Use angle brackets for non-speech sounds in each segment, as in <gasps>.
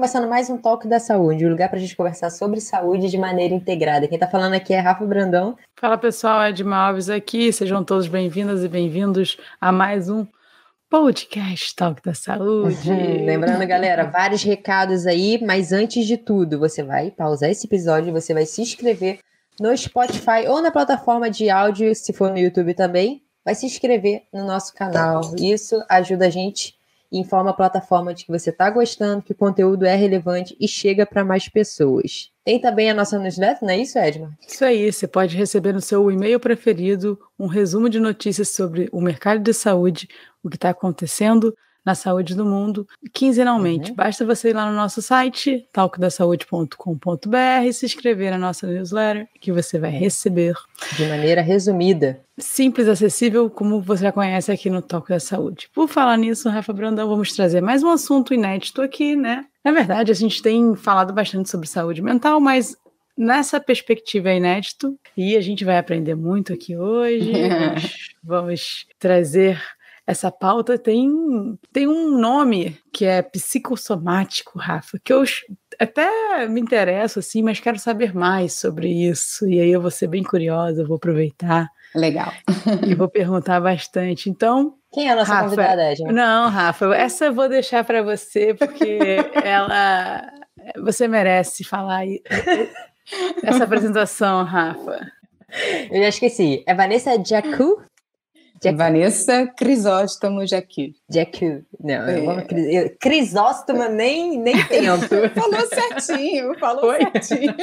começando mais um Talk da Saúde, um lugar para a gente conversar sobre saúde de maneira integrada. Quem está falando aqui é Rafa Brandão. Fala pessoal, Edma Alves aqui. Sejam todos bem-vindas e bem-vindos a mais um podcast Talk da Saúde. Uhum. Lembrando, galera, vários recados aí, mas antes de tudo, você vai pausar esse episódio, você vai se inscrever no Spotify ou na plataforma de áudio, se for no YouTube também, vai se inscrever no nosso canal. Isso ajuda a gente informa a plataforma de que você está gostando, que o conteúdo é relevante e chega para mais pessoas. Tem também a nossa newsletter, não é isso, Edma? Isso aí, você pode receber no seu e-mail preferido um resumo de notícias sobre o mercado de saúde, o que está acontecendo na saúde do mundo, quinzenalmente. Uhum. Basta você ir lá no nosso site, talcodasaude.com.br, se inscrever na nossa newsletter, que você vai receber. De maneira resumida. Simples, acessível, como você já conhece aqui no Talco da Saúde. Por falar nisso, Rafa Brandão, vamos trazer mais um assunto inédito aqui, né? Na verdade, a gente tem falado bastante sobre saúde mental, mas nessa perspectiva é inédito e a gente vai aprender muito aqui hoje. <laughs> vamos trazer essa pauta tem, tem um nome que é psicossomático, Rafa, que eu até me interesso, assim, mas quero saber mais sobre isso. E aí eu vou ser bem curiosa, vou aproveitar. Legal. e vou <laughs> perguntar bastante. Então. Quem é a nossa Rafa, convidada, gente? Não, Rafa, essa eu vou deixar para você, porque <laughs> ela. Você merece falar essa apresentação, Rafa. Eu já esqueci. É Vanessa Jacu? Jack... Vanessa Crisóstomo Jacu. Jacu. Não, é. Crisóstomo nem, nem <laughs> tento. falou certinho, falou Foi? certinho.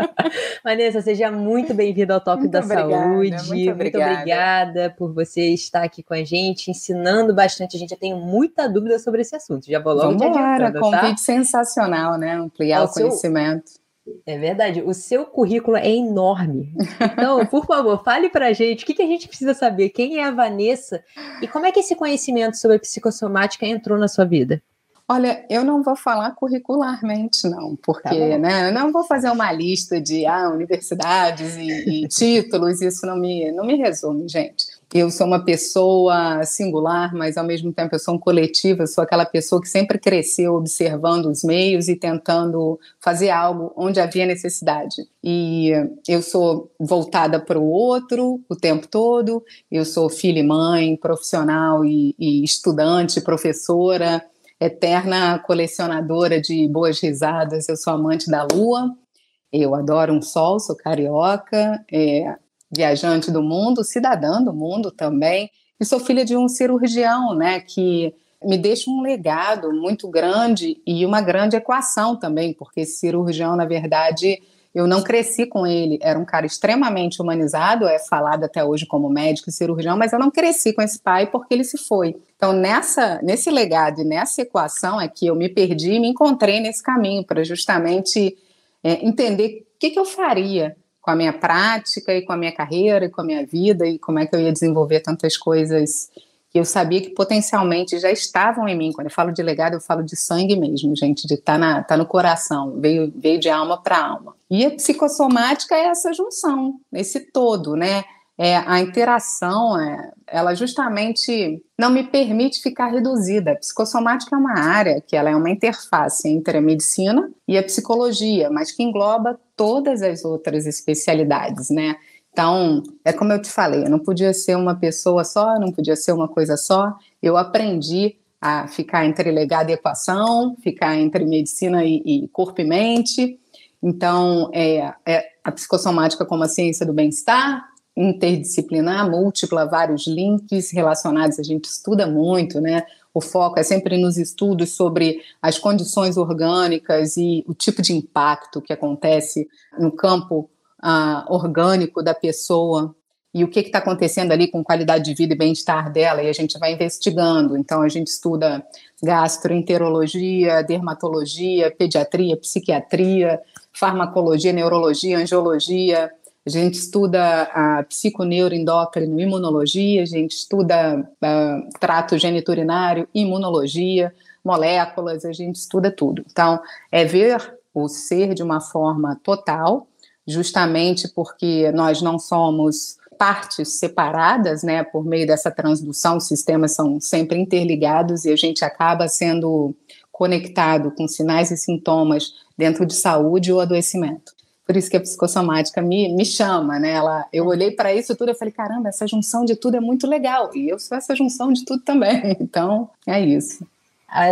<laughs> Vanessa, seja muito bem-vinda ao Toque da obrigada, Saúde. Muito obrigada. muito obrigada. por você estar aqui com a gente, ensinando bastante. A gente já tem muita dúvida sobre esse assunto. Já vou logo Vamos lá, tá? convite sensacional, né? Ampliar o, o conhecimento. É verdade, o seu currículo é enorme. Então, <laughs> por favor, fale pra gente o que, que a gente precisa saber, quem é a Vanessa e como é que esse conhecimento sobre psicossomática entrou na sua vida. Olha, eu não vou falar curricularmente, não, porque tá né, eu não vou fazer uma lista de ah, universidades e, e <laughs> títulos, isso não me, não me resume, gente. Eu sou uma pessoa singular, mas ao mesmo tempo eu sou um coletivo, eu sou aquela pessoa que sempre cresceu observando os meios e tentando fazer algo onde havia necessidade. E eu sou voltada para o outro o tempo todo, eu sou filha e mãe, profissional e, e estudante, professora, eterna colecionadora de boas risadas, eu sou amante da lua, eu adoro um sol, sou carioca, é, viajante do mundo, cidadã do mundo também, e sou filha de um cirurgião, né, que me deixa um legado muito grande e uma grande equação também, porque esse cirurgião, na verdade, eu não cresci com ele, era um cara extremamente humanizado, é falado até hoje como médico e cirurgião, mas eu não cresci com esse pai porque ele se foi. Então, nessa, nesse legado e nessa equação é que eu me perdi e me encontrei nesse caminho para justamente é, entender o que, que eu faria com a minha prática e com a minha carreira e com a minha vida e como é que eu ia desenvolver tantas coisas que eu sabia que potencialmente já estavam em mim. Quando eu falo de legado, eu falo de sangue mesmo, gente, de tá tá no coração, veio, veio de alma para alma. E a psicossomática é essa junção, esse todo, né? É, a interação, é, ela justamente não me permite ficar reduzida. A psicossomática é uma área que ela é uma interface entre a medicina e a psicologia, mas que engloba todas as outras especialidades, né? Então, é como eu te falei, eu não podia ser uma pessoa só, não podia ser uma coisa só. Eu aprendi a ficar entre legado e equação, ficar entre medicina e, e corpo e mente. Então, é, é, a psicossomática como a ciência do bem-estar, interdisciplinar, múltipla, vários links relacionados, a gente estuda muito, né? O foco é sempre nos estudos sobre as condições orgânicas e o tipo de impacto que acontece no campo uh, orgânico da pessoa e o que está acontecendo ali com qualidade de vida e bem-estar dela, e a gente vai investigando. Então, a gente estuda gastroenterologia, dermatologia, pediatria, psiquiatria, farmacologia, neurologia, angiologia. A gente estuda a psiconeuroendócrino, imunologia, a gente estuda uh, trato geniturinário, imunologia, moléculas, a gente estuda tudo. Então, é ver o ser de uma forma total, justamente porque nós não somos partes separadas, né, por meio dessa transdução, os sistemas são sempre interligados e a gente acaba sendo conectado com sinais e sintomas dentro de saúde ou adoecimento. Por isso que a psicossomática me, me chama, né? Ela, eu olhei para isso tudo e falei, caramba, essa junção de tudo é muito legal. E eu sou essa junção de tudo também. <laughs> Então, é isso. A,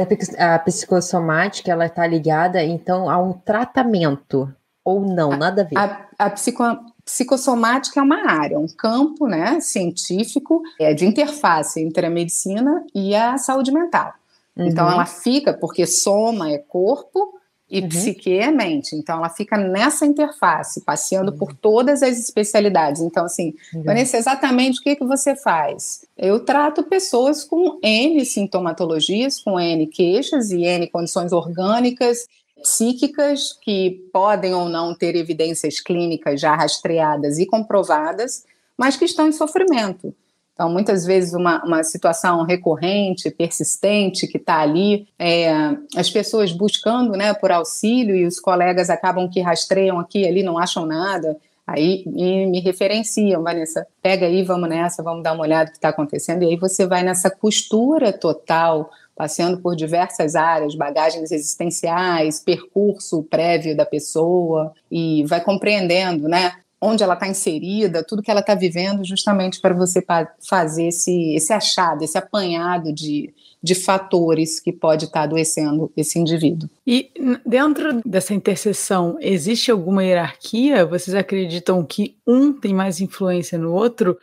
a psicossomática, ela está ligada, então, a um tratamento, ou não, nada a ver? A, a psico, psicossomática é uma área, um campo né, científico é, de interface entre a medicina e a saúde mental. Então, uhum. Então, ela fica, porque soma é corpo, e uhum. psique é mente. Então, ela fica nessa interface, passeando uhum. por todas as especialidades. Então, assim, uhum. Vanessa, exatamente o que, que você faz? Eu trato pessoas com N sintomatologias, com N queixas e N condições orgânicas, psíquicas, que podem ou não ter evidências clínicas já rastreadas e comprovadas, mas que estão em sofrimento. Então, muitas vezes, uma, uma situação recorrente, persistente, que está ali, é, as pessoas buscando né, por auxílio e os colegas acabam que rastreiam aqui ali, não acham nada, aí me, me referenciam, Vanessa, pega aí, vamos nessa, vamos dar uma olhada no que está acontecendo, e aí você vai nessa costura total, passeando por diversas áreas, bagagens existenciais, percurso prévio da pessoa, e vai compreendendo, né, onde ela está inserida, tudo que ela está vivendo, justamente para você fazer esse, esse achado, esse apanhado de, de fatores que pode estar tá adoecendo esse indivíduo. E dentro dessa interseção, existe alguma hierarquia? Vocês acreditam que um tem mais influência no outro?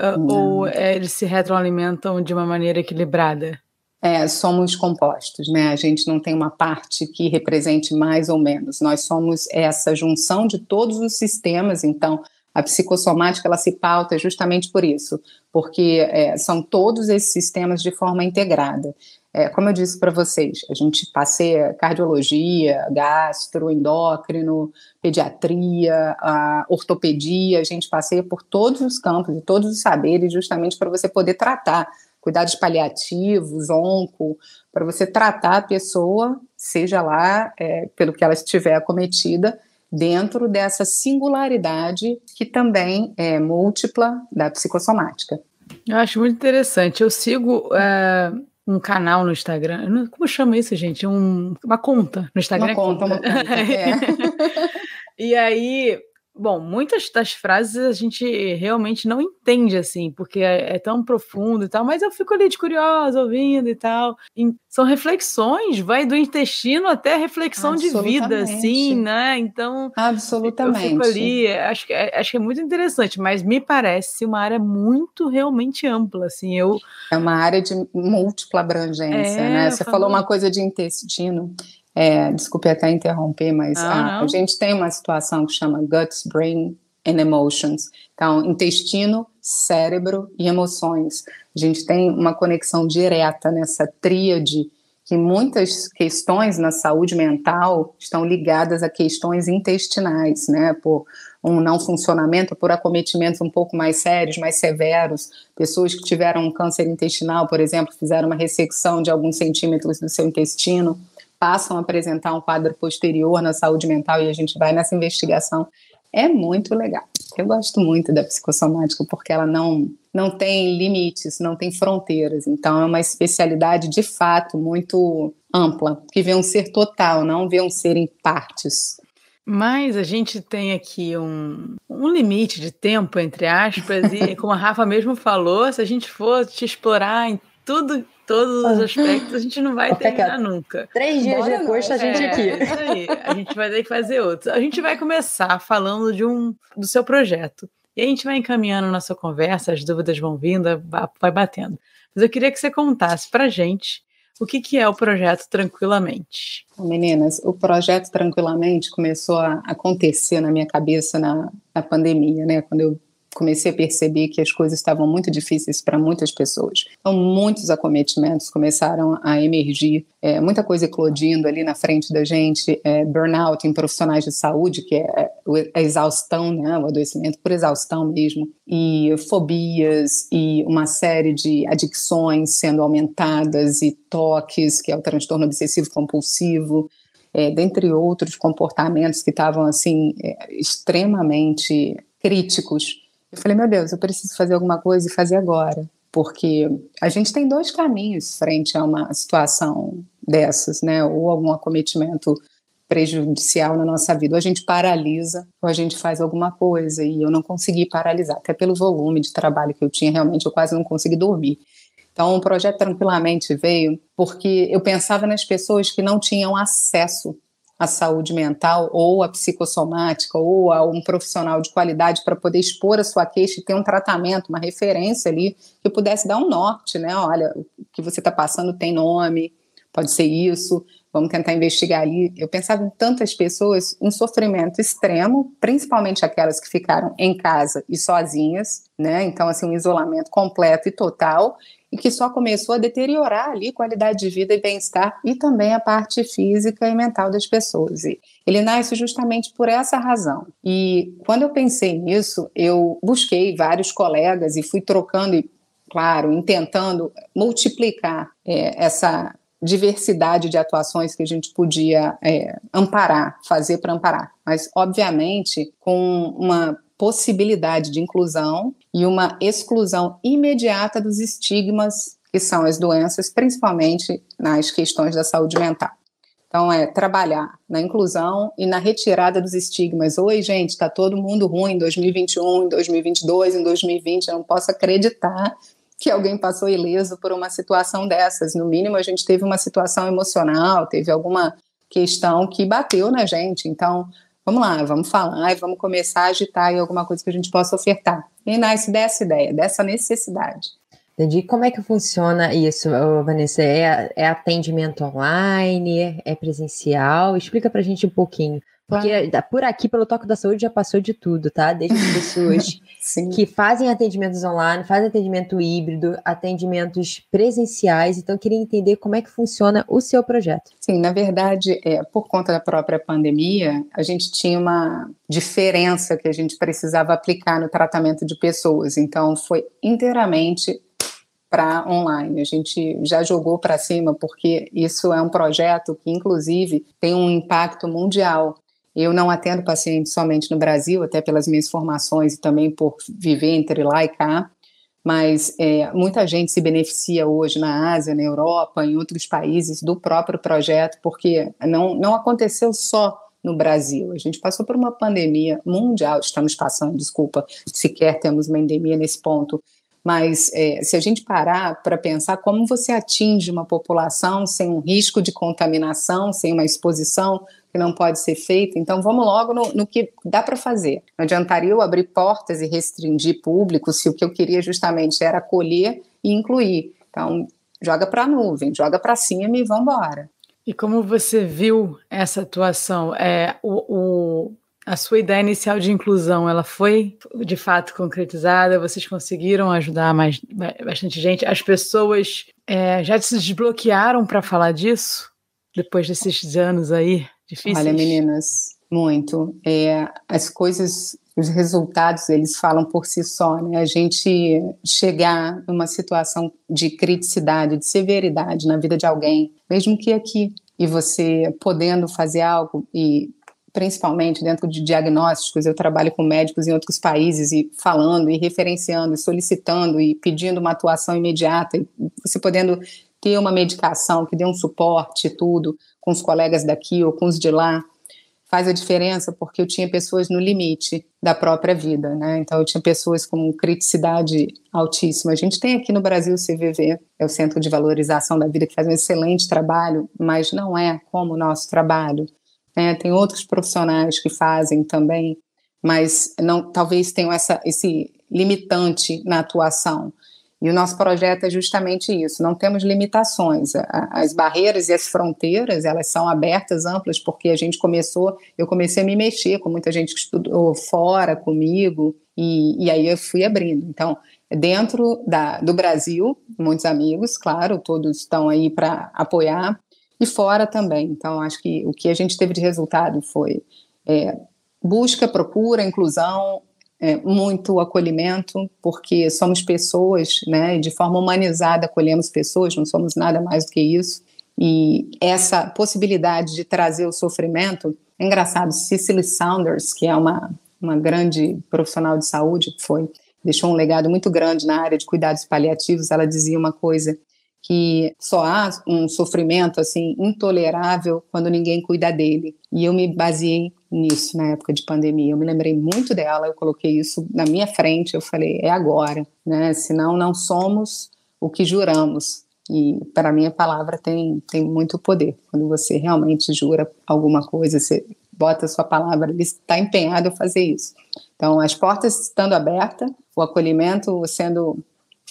Uh, ou é, eles se retroalimentam de uma maneira equilibrada? É, somos compostos, né? A gente não tem uma parte que represente mais ou menos. Nós somos essa junção de todos os sistemas. Então, a psicossomática ela se pauta justamente por isso, porque é, são todos esses sistemas de forma integrada. É, como eu disse para vocês, a gente passeia cardiologia, gastro, endócrino, pediatria, ortopedia, a gente passeia por todos os campos e todos os saberes, justamente para você poder tratar cuidados paliativos, onco, para você tratar a pessoa, seja lá é, pelo que ela estiver acometida, dentro dessa singularidade que também é múltipla da psicossomática. Eu acho muito interessante. Eu sigo é, um canal no Instagram, como chama isso, gente? Um, uma conta no Instagram. Uma conta, conta. uma conta. <laughs> É. e aí Bom, muitas das frases a gente realmente não entende, assim, porque é, é, tão profundo e tal, mas eu fico ali de curiosa, ouvindo e tal. E são reflexões, vai do intestino até reflexão de vida, assim, né? Então. Absolutamente. Eu fico ali, acho que, é, acho que é muito interessante, mas me parece uma área muito realmente ampla, assim. Eu... É uma área de múltipla abrangência, é, né? Você falou uma coisa de intestino. É, desculpe até interromper, mas ah, a, a, gente tem uma situação que chama guts, brain and emotions. Então, intestino, cérebro e emoções. A gente tem uma conexão direta nessa tríade que muitas questões na saúde mental estão ligadas a questões intestinais, né? Por um não funcionamento, por acometimentos um pouco mais sérios, mais severos. Pessoas que tiveram um câncer intestinal, por exemplo, fizeram uma ressecção de alguns centímetros do seu intestino passam a apresentar um quadro posterior na saúde mental e a gente vai nessa investigação. É muito legal. Eu gosto muito da psicossomática porque ela não, não tem limites, não tem fronteiras. Então, é uma especialidade de fato muito ampla, que vê um ser total, não vê um ser em partes. Mas a gente tem aqui um, um limite de tempo, entre aspas, e como a Rafa mesmo falou, se a gente for te explorar em tudo todos os aspectos, a gente não vai terminar nunca. Três dias Bora depois, não. a gente é, aqui. É isso aí. A gente vai ter que fazer outros. A gente vai começar falando de um do seu projeto. E a gente vai encaminhando nossa conversa, as dúvidas vão vindo, vai batendo. Mas eu queria que você contasse pra gente o que, que é o projeto Tranquilamente. Meninas, o projeto Tranquilamente começou a acontecer na minha cabeça na, na pandemia, né? Quando eu comecei a perceber que as coisas estavam muito difíceis para muitas pessoas. Então, muitos acometimentos começaram a emergir, é, muita coisa eclodindo ali na frente da gente, é, burnout em profissionais de saúde, que é a exaustão, né, o adoecimento por exaustão mesmo, e fobias, e uma série de adicções sendo aumentadas, e toques, que é o transtorno obsessivo compulsivo, é, dentre outros comportamentos que estavam assim é, extremamente críticos eu falei, meu Deus, eu preciso fazer alguma coisa e fazer agora. Porque a gente tem dois caminhos frente a uma situação dessas, né, ou algum acometimento prejudicial na nossa vida. Ou a gente paralisa, ou a gente faz alguma coisa. E eu não consegui paralisar, até pelo volume de trabalho que eu tinha, realmente eu quase não consegui dormir. Então, o projeto tranquilamente veio porque eu pensava nas pessoas que não tinham acesso à saúde mental ou à psicossomática ou a um profissional de qualidade para poder expor a sua queixa e ter um tratamento, uma referência ali que pudesse dar um norte, né? Olha, o que você está passando tem nome, pode ser isso, vamos tentar investigar ali. Eu pensava em tantas pessoas em sofrimento extremo, principalmente aquelas que ficaram em casa e sozinhas, né? Então, assim, um isolamento completo e total, e que só começou a deteriorar ali qualidade de vida e bem-estar e também a parte física e mental das pessoas. E ele nasce justamente por essa razão. E quando eu pensei nisso, eu busquei vários colegas e fui trocando e claro, tentando multiplicar é, essa diversidade de atuações que a gente podia é, amparar, fazer para amparar, mas obviamente com uma possibilidade de inclusão e uma exclusão imediata dos estigmas que são as doenças, principalmente nas questões da saúde mental. Então, é trabalhar na inclusão e na retirada dos estigmas. Oi, gente, está todo mundo ruim em 2021, em 2022, em 2020. Eu não posso acreditar que alguém passou ileso por uma situação dessas. No mínimo, a gente teve uma situação emocional, teve alguma questão que bateu na gente. Então, vamos lá, vamos falar e vamos começar a agitar em alguma coisa que a gente possa ofertar. E nasce dessa ideia, dessa necessidade. Entendi. Como é que funciona isso, Vanessa? É, é atendimento online? É presencial? Explica pra gente um pouquinho. Porque por aqui, pelo Toque da Saúde, já passou de tudo, tá? Desde pessoas <laughs> que fazem atendimentos online, fazem atendimento híbrido, atendimentos presenciais. Então, queria entender como é que funciona o seu projeto. Sim, na verdade, é, por conta da própria pandemia, a gente tinha uma diferença que a gente precisava aplicar no tratamento de pessoas. Então, foi inteiramente para online. A gente já jogou para cima porque isso é um projeto que, inclusive, tem um impacto mundial. Eu não atendo pacientes somente no Brasil, até pelas minhas formações e também por viver entre lá e cá, mas é, muita gente se beneficia hoje na Ásia, na Europa, em outros países do próprio projeto, porque não, não aconteceu só no Brasil. A gente passou por uma pandemia mundial, estamos passando, desculpa, sequer temos uma endemia nesse ponto, mas é, se a gente parar para pensar como você atinge uma população sem um risco de contaminação, sem uma exposição que não pode ser feita, então vamos logo no, no que dá para fazer. Não adiantaria eu abrir portas e restringir público se o que eu queria justamente era acolher e incluir. Então, joga para a nuvem, joga para cima e vamos embora. E como você viu essa atuação? É, o, o a sua ideia inicial de inclusão, ela foi de fato concretizada? Vocês conseguiram ajudar mais bastante gente? As pessoas é, já se desbloquearam para falar disso depois desses anos aí difíceis? Olha, meninas, muito. É, as coisas, os resultados, eles falam por si só, né? A gente chegar numa situação de criticidade, de severidade na vida de alguém, mesmo que aqui, e você podendo fazer algo e principalmente dentro de diagnósticos, eu trabalho com médicos em outros países e falando e referenciando, e solicitando e pedindo uma atuação imediata, e você podendo ter uma medicação que dê um suporte tudo com os colegas daqui ou com os de lá, faz a diferença porque eu tinha pessoas no limite da própria vida, né? Então eu tinha pessoas com criticidade altíssima. A gente tem aqui no Brasil o CVV, é o Centro de Valorização da Vida, que faz um excelente trabalho, mas não é como o nosso trabalho. Né? Tem outros profissionais que fazem também, mas não, talvez tenham essa, esse limitante na atuação. E o nosso projeto é justamente isso, não temos limitações. As barreiras e as fronteiras, elas são abertas, amplas, porque a gente começou, eu comecei a me mexer com muita gente que estudou fora comigo, e, e aí eu fui abrindo. Então, dentro da, do Brasil, muitos amigos, claro, todos estão aí para apoiar, e fora também. Então, acho que o que a gente teve de resultado foi é, busca, procura, inclusão, é, muito acolhimento, porque somos pessoas, né, e de forma humanizada acolhemos pessoas, não somos nada mais do que isso. E essa possibilidade de trazer o sofrimento, é engraçado, Cicely Saunders, que é uma, uma grande profissional de saúde, foi deixou um legado muito grande na área de cuidados paliativos, ela dizia uma coisa que só há um sofrimento assim intolerável quando ninguém cuida dele. E eu me baseei nisso na época de pandemia. Eu me lembrei muito dela, eu coloquei isso na minha frente, eu falei, é agora, né? Senão não somos o que juramos. E para mim a palavra tem, tem muito poder. Quando você realmente jura alguma coisa, você bota a sua palavra, ele está empenhado a fazer isso. Então, as portas estando abertas, o acolhimento sendo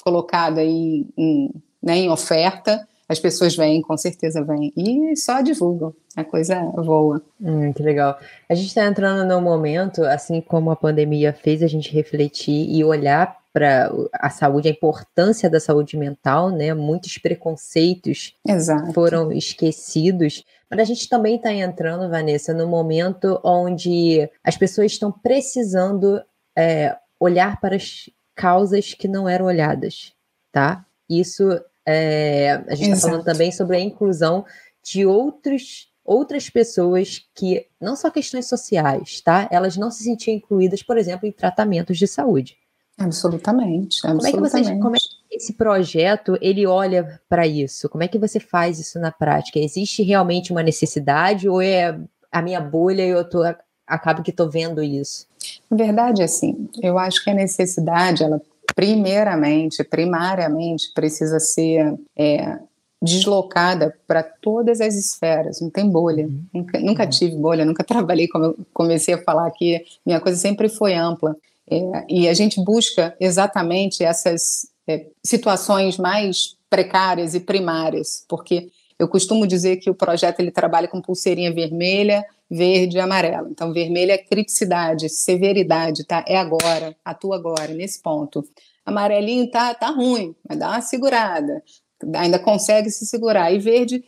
colocado aí em, né, em oferta, as pessoas vêm, com certeza vêm, e só divulgam, a coisa voa. Hum, que legal. A gente está entrando num momento, assim como a pandemia fez a gente refletir e olhar para a saúde, a importância da saúde mental, né? Muitos preconceitos Exato. foram esquecidos. Mas a gente também está entrando, Vanessa, no momento onde as pessoas estão precisando é, olhar para as causas que não eram olhadas, tá? Isso é, a gente está falando também sobre a inclusão de outros, outras pessoas que não só questões sociais, tá? Elas não se sentiam incluídas, por exemplo, em tratamentos de saúde. Absolutamente, absolutamente. Como é que, você, como é que esse projeto ele olha para isso? Como é que você faz isso na prática? Existe realmente uma necessidade ou é a minha bolha e eu tô acabo que estou vendo isso? Na verdade, assim, eu acho que a necessidade, ela primeiramente, primariamente, precisa ser é, deslocada para todas as esferas, não tem bolha. Uhum. Nunca, nunca, uhum. tive bolha, nunca <laughs> trabalhei, como eu comecei a falar aqui, minha coisa sempre foi ampla. É, e a gente busca exatamente essas é, situações mais precárias e primárias, porque eu costumo dizer que o projeto ele trabalha com pulseirinha vermelha, verde e amarelo. Então, vermelho é criticidade, severidade, tá? É agora, atua agora, nesse ponto. Amarelinho tá, tá ruim, mas dá uma segurada, ainda consegue se segurar. E verde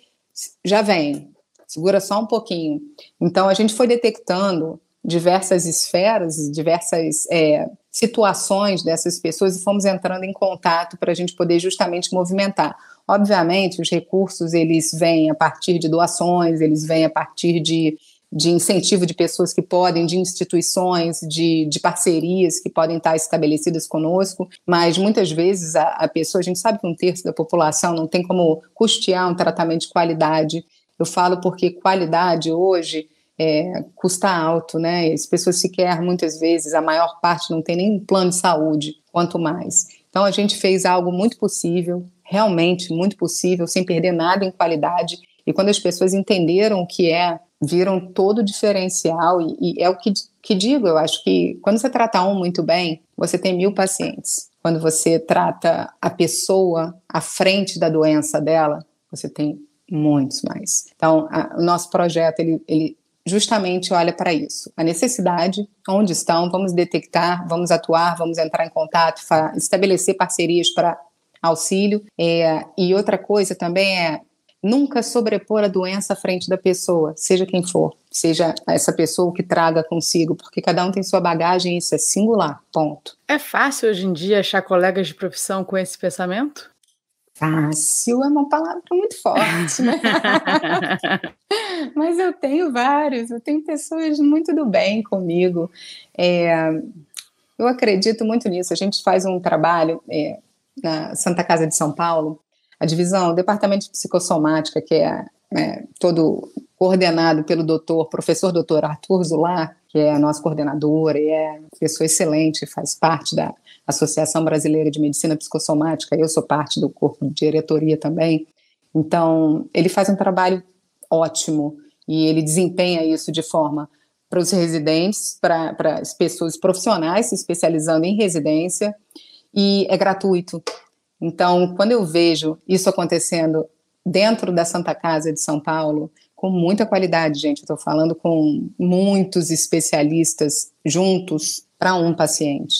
já vem, segura só um pouquinho. Então, a gente foi detectando diversas esferas, diversas é, situações dessas pessoas e fomos entrando em contato para a gente poder justamente movimentar. Obviamente, os recursos eles vêm a partir de doações, eles vêm a partir de, de incentivo de pessoas que podem, de instituições, de, de parcerias que podem estar estabelecidas conosco, mas muitas vezes a, a pessoa, a gente sabe que um terço da população não tem como custear um tratamento de qualidade. Eu falo porque qualidade hoje é, custa alto, né? As pessoas sequer, muitas vezes, a maior parte não tem nem plano de saúde, quanto mais. Então, a gente fez algo muito possível, realmente muito possível, sem perder nada em qualidade. E quando as pessoas entenderam o que é, viram todo o diferencial. E, e é o que, que digo, eu acho que quando você trata um muito bem, você tem mil pacientes. Quando você trata a pessoa à frente da doença dela, você tem muitos mais. Então, a, o nosso projeto, ele, ele justamente olha para isso. A necessidade, onde estão, vamos detectar, vamos atuar, vamos entrar em contato, estabelecer parcerias para auxílio. É, e outra coisa também é nunca sobrepor a doença à frente da pessoa, seja quem for, seja essa pessoa que traga consigo, porque cada um tem sua bagagem e isso é singular, ponto. É fácil hoje em dia achar colegas de profissão com esse pensamento? Fácil é uma palavra muito forte, né? <laughs> Mas eu tenho vários, eu tenho pessoas muito do bem comigo. É, eu acredito muito nisso. A gente faz um trabalho é, na Santa Casa de São Paulo, a divisão, o departamento de psicossomática, que é, é todo coordenado pelo doutor, professor doutor Arthur Zular, que é nosso coordenador e é pessoa excelente, faz parte da Associação Brasileira de Medicina Psicossomática, eu sou parte do corpo de diretoria também. Então, ele faz um trabalho ótimo e ele desempenha isso de forma para os residentes, para, para as pessoas profissionais se especializando em residência e é gratuito. Então, quando eu vejo isso acontecendo dentro da Santa Casa de São Paulo, com muita qualidade, gente, estou falando com muitos especialistas juntos para um paciente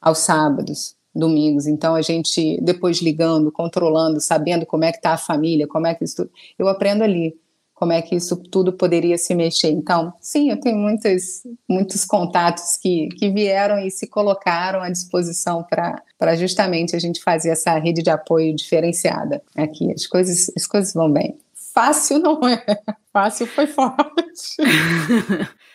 aos sábados, domingos. Então a gente depois ligando, controlando, sabendo como é que está a família, como é que isso, eu aprendo ali como é que isso tudo poderia se mexer. Então, sim, eu tenho muitos, muitos contatos que, que vieram e se colocaram à disposição para justamente a gente fazer essa rede de apoio diferenciada aqui. As coisas, as coisas vão bem. Fácil não é. Fácil foi forte. <laughs>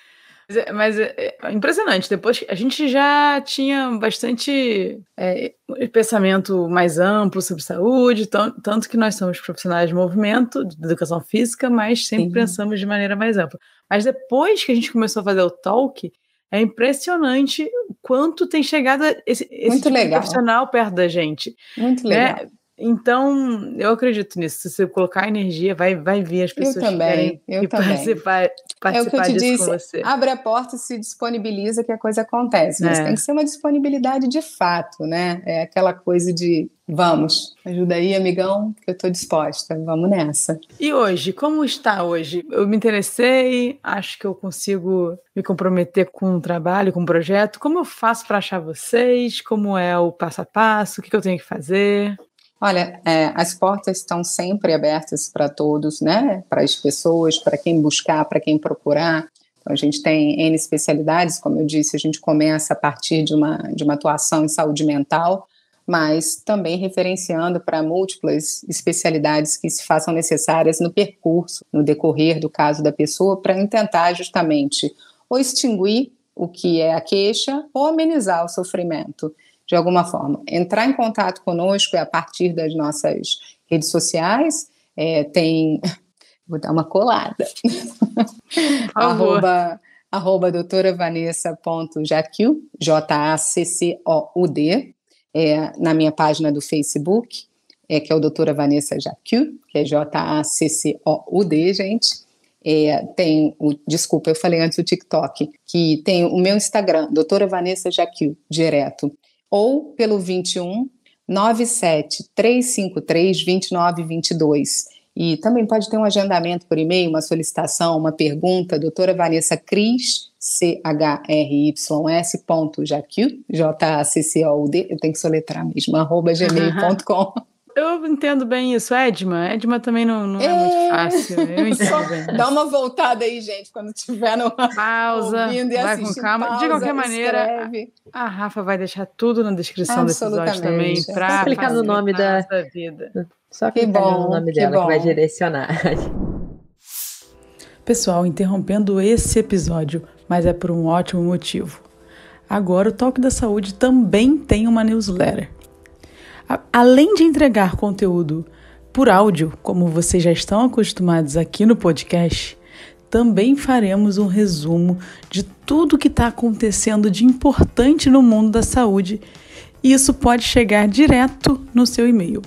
É, mas é, é impressionante. Depois a gente já tinha bastante é, pensamento mais amplo sobre saúde, tanto que nós somos profissionais de movimento, de educação física, mas sempre Sim. pensamos de maneira mais ampla. Mas depois que a gente começou a fazer o talk, é impressionante o quanto tem chegado esse, esse tipo profissional perto da gente. Muito né? Então, eu acredito nisso. Se você colocar energia, vai, vai vir as pessoas eu também, que eu também. participar, participar é o que eu te disse, Abre a porta e se disponibiliza que a coisa acontece. Mas é. tem que ser uma disponibilidade de fato, né? É aquela coisa de vamos, ajuda aí, amigão, que eu estou disposta. Vamos nessa. E hoje, como está hoje? Eu me interessei, acho que eu consigo me comprometer com um trabalho, com um projeto. Como eu faço para achar vocês? Como é o passo a passo? O que, que eu tenho que fazer? Olha, é, as portas estão sempre abertas para todos, né? Para as pessoas, para quem buscar, para quem procurar. Então, a gente tem N especialidades, como eu disse, a gente começa a partir de uma, de uma atuação em saúde mental, mas também referenciando para múltiplas especialidades que se façam necessárias no percurso, no decorrer do caso da pessoa, para tentar justamente ou extinguir o que é a queixa ou amenizar o sofrimento de alguma forma. Entrar em contato conosco é a partir das nossas redes sociais, é, tem. <laughs> Vou dar uma colada. <laughs> arroba, arroba doutora Vanessa.jacu, J-A-C-C-O-U-D, é, na minha página do Facebook, é, que é o doutora Vanessa Jacu, que é J-A-C-C-O-U-D, gente. É, tem o, desculpa, eu falei antes o TikTok, que tem o meu Instagram, doutora Vanessa Jacu, direto ou pelo 21 97 353 2922. E também pode ter um agendamento por e-mail, uma solicitação, uma pergunta, doutora Vanessa Cris, C-H-R-Y-S, ponto, Jacu, J-A-C-C-O-U-D, eu tenho que soletrar mesmo, arroba gmail.com. <laughs> Eu entendo bem isso. Edma, Edma também não, não é, é, muito fácil. Eu <laughs> entendo bem. Dá uma voltada aí, gente, quando tiver no pausa, ouvindo e vai com calma. Pausa, de qualquer maneira, escreve. a Rafa vai deixar tudo na descrição desse episódio também para clicar no nome da vida. Só que bom, no nome dela bom. que vai direcionar. Pessoal, interrompendo esse episódio, mas é por um ótimo motivo. Agora o Toque da Saúde também tem uma newsletter além de entregar conteúdo por áudio, como vocês já estão acostumados aqui no podcast, também faremos um resumo de tudo que está acontecendo de importante no mundo da saúde e isso pode chegar direto no seu e-mail.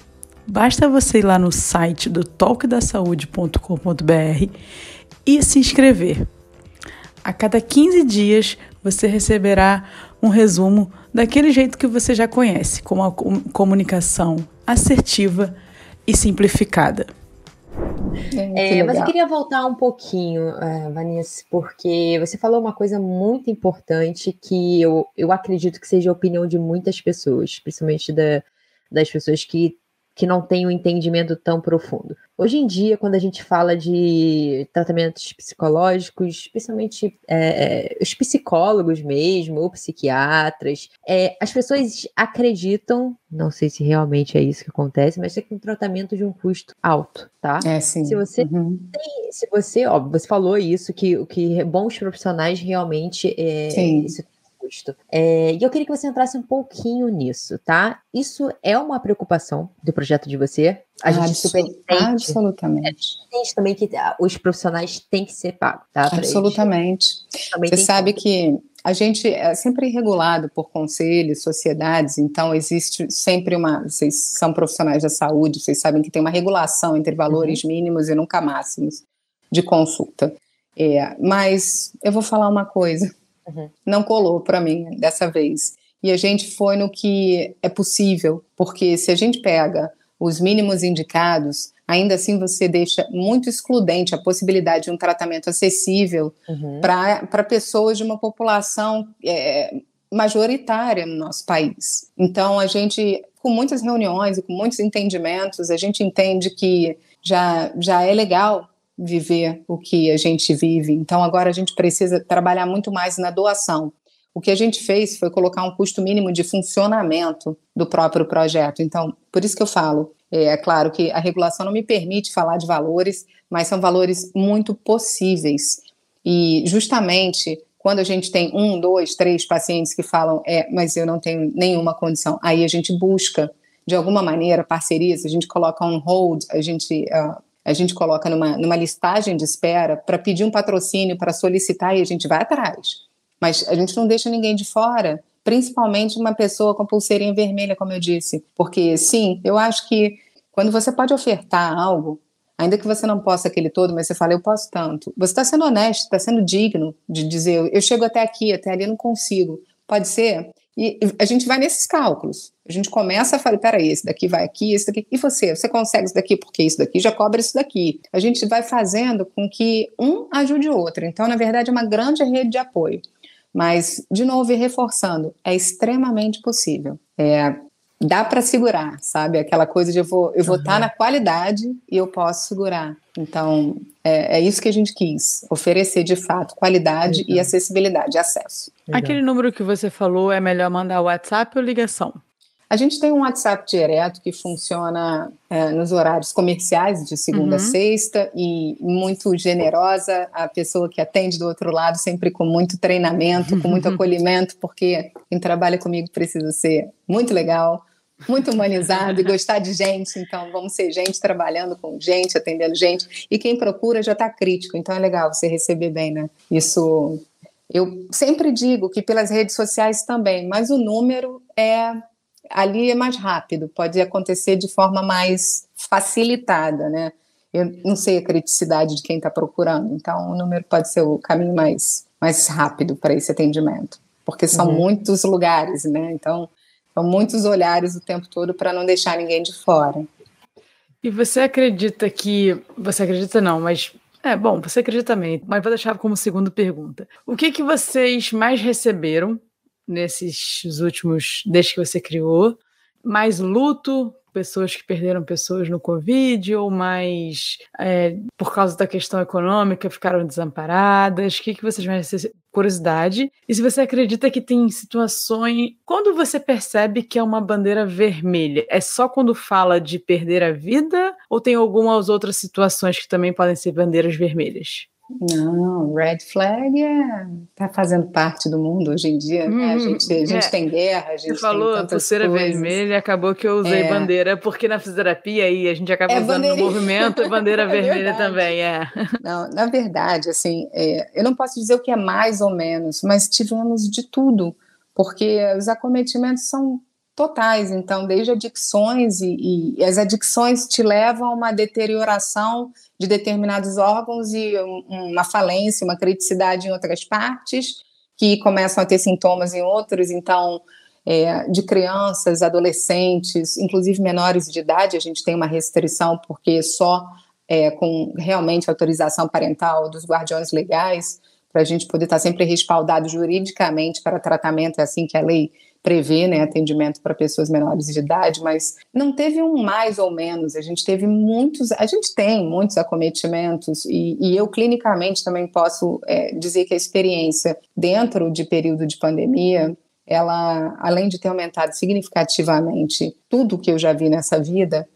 Basta você ir lá no site do talkdasaude.com.br e se inscrever. A cada 15 dias você receberá um resumo daquele jeito que você já conhece, com uma comunicação assertiva e simplificada. É, é mas eu queria voltar um pouquinho, uh, Vanessa, porque você falou uma coisa muito importante que eu, eu acredito que seja a opinião de muitas pessoas, principalmente da, das pessoas que que não tem um entendimento tão profundo. Hoje em dia, quando a gente fala de tratamentos psicológicos, especialmente é, é, os psicólogos mesmo, ou psiquiatras, é, as pessoas acreditam, não sei se realmente é isso que acontece, mas é que um tratamento de um custo alto, tá? É, sim. Se você uhum. tem, se você, óbvio, você falou isso, que, que bons profissionais realmente é, sim. isso custo. É, e eu queria que você entrasse um pouquinho nisso, tá? Isso é uma preocupação do projeto de você? A gente Absolut super entende. Absolutamente. É, entende também que ah, os profissionais têm que ser pagos, tá? Absolutamente. Você sabe que a gente é sempre regulado por conselhos, sociedades, então existe sempre uma. Vocês são profissionais da saúde, vocês sabem que tem uma regulação entre valores uhum. mínimos e nunca máximos de consulta. É, mas eu vou falar uma coisa. Uhum. Não colou para mim dessa vez. E a gente foi no que é possível, porque se a gente pega os mínimos indicados, ainda assim você deixa muito excludente a possibilidade de um tratamento acessível uhum. para pessoas de uma população é, majoritária no nosso país. Então, a gente, com muitas reuniões e com muitos entendimentos, a gente entende que já, já é legal viver o que a gente vive. Então, agora a gente precisa trabalhar muito mais na doação. O que a gente fez foi colocar um custo mínimo de funcionamento do próprio projeto. Então, por isso que eu falo, é, é claro que a regulação não me permite falar de valores, mas são valores muito possíveis. E justamente Quando a gente tem um, dois, três pacientes que falam, é, mas eu não tenho nenhuma condição, aí a gente busca, de alguma maneira, parcerias, a gente coloca on hold, a gente, uh, a gente coloca numa, numa listagem de espera para pedir um patrocínio, para solicitar e a gente vai atrás. Mas a gente não deixa ninguém de fora, principalmente uma pessoa com pulseirinha vermelha, como eu disse. Porque, sim, eu acho que quando você pode ofertar algo, ainda que você não possa aquele todo, mas você fala, eu posso tanto. Você está sendo honesto, está sendo digno de dizer, eu chego até aqui, até ali não consigo. Pode ser? E a gente vai nesses cálculos. A gente começa a falar, peraí, esse daqui vai aqui, esse daqui. E você? Você consegue isso daqui porque isso daqui já cobra isso daqui. A gente vai fazendo com que um ajude o outro. Então, na verdade, é uma grande rede de apoio. Mas, de novo, e reforçando, é extremamente possível. É, dá para segurar, sabe? Aquela coisa de eu vou eu vou estar tá uhum. tá na qualidade e eu posso segurar. Então, é, é, isso que a gente quis, oferecer de fato qualidade Legal. e acessibilidade, acesso. Legal. Aquele número que você falou é melhor mandar WhatsApp ou ligação? A gente tem um WhatsApp direto que funciona é, nos horários comerciais, de segunda uhum. a sexta, e muito generosa. A pessoa que atende do outro lado, sempre com muito treinamento, com muito <laughs> acolhimento, porque quem trabalha comigo precisa ser muito legal, muito humanizado e gostar de gente. Então, vamos ser gente trabalhando com gente, atendendo gente. E quem procura já está crítico, então é legal você receber bem, né? Isso. Eu sempre digo que pelas redes sociais também, mas o número é ali é mais rápido, pode acontecer de forma mais facilitada, né? Eu não sei a criticidade de quem está procurando, então o número pode ser o caminho mais, mais rápido para esse atendimento, porque são uhum. muitos lugares, né? Então, são muitos olhares o tempo todo para não deixar ninguém de fora. E você acredita que. Você acredita não, mas é, bom, você acredita também, mas vou deixar como segunda pergunta. O que, que vocês mais receberam nesses últimos, desde que você criou? Mais luto, pessoas que perderam pessoas no Covid, ou mais é, por causa da questão econômica ficaram desamparadas? O que, que vocês mais curiosidade? E se você acredita que tem situações. Quando você percebe que é uma bandeira vermelha, é só quando fala de perder a vida? Ou tem algumas outras situações que também podem ser bandeiras vermelhas? Não, red flag é tá fazendo parte do mundo hoje em dia, né? A uhum, gente, a gente é. tem guerra, a gente Você falou tem pulseira coisas. vermelha, acabou que eu usei é. bandeira, porque na fisioterapia aí a gente acaba é usando no movimento bandeira <laughs> é vermelha também, é. Não, na verdade, assim, é, eu não posso dizer o que é mais ou menos, mas tivemos de tudo, porque os acometimentos são totais, então, desde adicções, e, e as adicções te levam a uma deterioração de determinados órgãos e uma falência, uma criticidade em outras partes, que começam a ter sintomas em outros, então, é, de crianças, adolescentes, inclusive menores de idade, a gente tem uma restrição, porque só é, com realmente autorização parental dos guardiões legais, para a gente poder estar sempre respaldado juridicamente para tratamento, é assim que a lei prevê né, atendimento para pessoas menores de idade, mas não teve um mais ou menos, a gente teve muitos, a gente tem muitos acometimentos, e, e eu clinicamente também posso é, dizer que a experiência dentro de período de pandemia, ela, além de ter aumentado significativamente tudo que eu já vi nessa vida,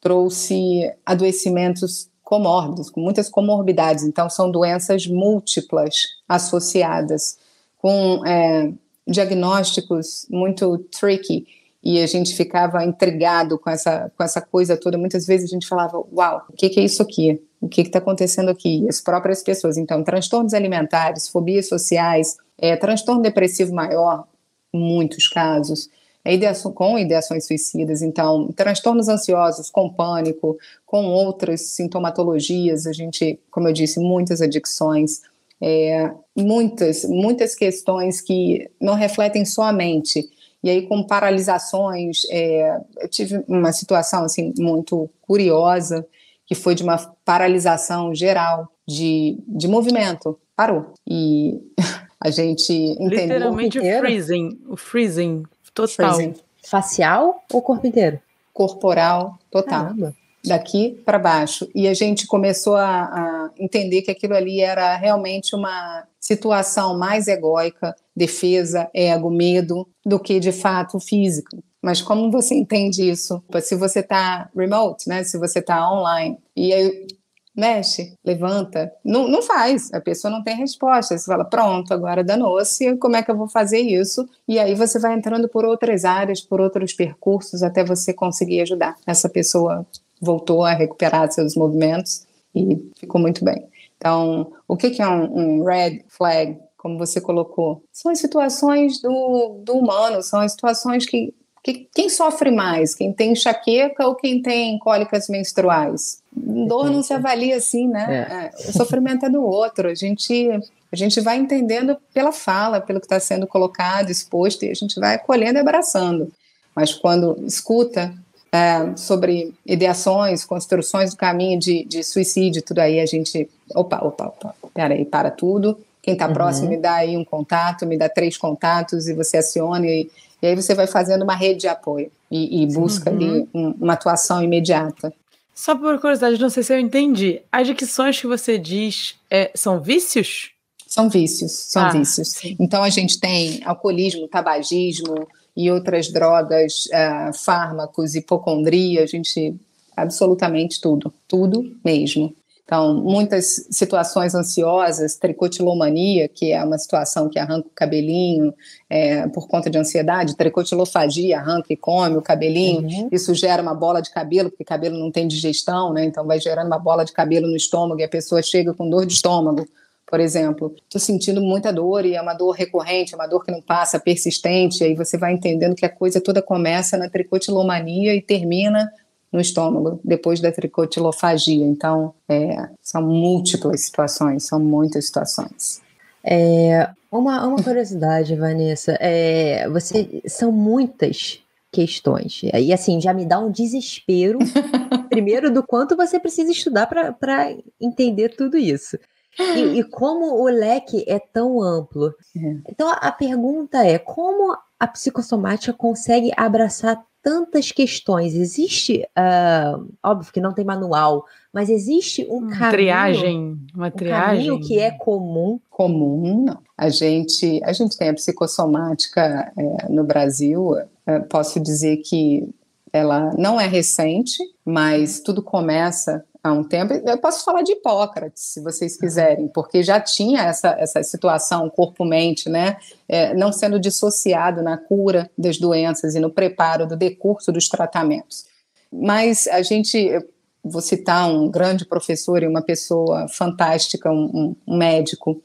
trouxe adoecimentos comórbidos, com muitas comorbidades, então são doenças múltiplas associadas, com é, diagnósticos muito tricky e a gente ficava intrigado com essa, com essa coisa toda. Muitas vezes a gente falava, uau, o que, que é isso aqui? O que está acontecendo aqui? As próprias pessoas. Então, transtornos alimentares, fobias sociais, é, transtorno depressivo maior, muitos casos, é ideação, com ideações suicidas. Então, transtornos ansiosos com pânico, com outras sintomatologias, a gente, como eu disse, muitas adicções é, muitas, muitas questões que não refletem só a mente. E aí, com paralisações, é, eu tive uma situação assim muito curiosa, que foi de uma paralisação geral de, de movimento. Parou. E <laughs> a gente entendeu. Literalmente o freezing, o freezing total. Freezing. Facial ou corpo inteiro? Corporal total. Caramba daqui para baixo. E a gente começou a, a, entender que aquilo ali era realmente uma situação mais egóica, defesa, ego, medo, do que de fato físico. Mas como você entende isso? Se você está remote, né? Se você está online, e aí mexe, levanta. Não, não faz, a pessoa não tem resposta. Você fala, pronto, agora danou-se, como é que eu vou fazer isso? E aí você vai entrando por outras áreas, por outros percursos, até você conseguir ajudar. Essa pessoa voltou a recuperar seus movimentos e ficou muito bem. Então, o que, que é um, um red flag, como você colocou? São as situações do, do humano, são as situações que que, quem sofre mais? Quem tem enxaqueca ou quem tem cólicas menstruais? Dor não se avalia assim, né? É. É, o sofrimento é do outro. A gente, a gente vai entendendo pela fala, pelo que está sendo colocado, exposto, e a gente vai acolhendo e abraçando. Mas quando escuta é, sobre ideações, construções do caminho de, de suicídio, tudo aí, a gente. Opa, opa, opa, peraí, para tudo. Quem está uhum. próximo me dá aí um contato, me dá três contatos e você aciona e e aí você vai fazendo uma rede de apoio e, e busca uhum. ali um, uma atuação imediata. Só por curiosidade, não sei se eu entendi. As adicções que você diz é, são vícios? São vícios, são ah, vícios. Sim. Então a gente tem alcoolismo, tabagismo e outras drogas, uh, fármacos, hipocondria, a gente absolutamente tudo, tudo mesmo. Então, muitas situações ansiosas, tricotilomania, que é uma situação que arranca o cabelinho é, por conta de ansiedade, tricotilofagia, arranca e come o cabelinho, uhum. isso gera uma bola de cabelo, porque cabelo não tem digestão, né? Então vai gerando uma bola de cabelo no estômago e a pessoa chega com dor de estômago, por exemplo. Estou sentindo muita dor e é uma dor recorrente, é uma dor que não passa, persistente, e aí você vai entendendo que a coisa toda começa na tricotilomania e termina no estômago depois da tricotilofagia. Então, é, são múltiplas situações, são muitas situações. É, uma, uma curiosidade, <laughs> Vanessa, é, você são muitas questões. E assim, já me dá um desespero, <laughs> primeiro, do quanto você precisa estudar para entender tudo isso. E, e, <gasps> como o leque é tão amplo. É. Então a pergunta é: como a psicossomática consegue abraçar tantas questões. Existe, uh, óbvio que não tem manual, mas existe um caminho, triagem, uma triagem, um caminho que é comum. Comum, não. A gente, a gente tem a psicossomática é, no Brasil. É, posso dizer que ela não é recente, mas tudo começa há um tempo. Eu posso falar de Hipócrates, se vocês quiserem, porque já tinha essa, essa situação corpo-mente, né? É, não sendo dissociado na cura das doenças e no preparo do decurso dos tratamentos. Mas a gente, vou citar um grande professor e uma pessoa fantástica, um, um médico,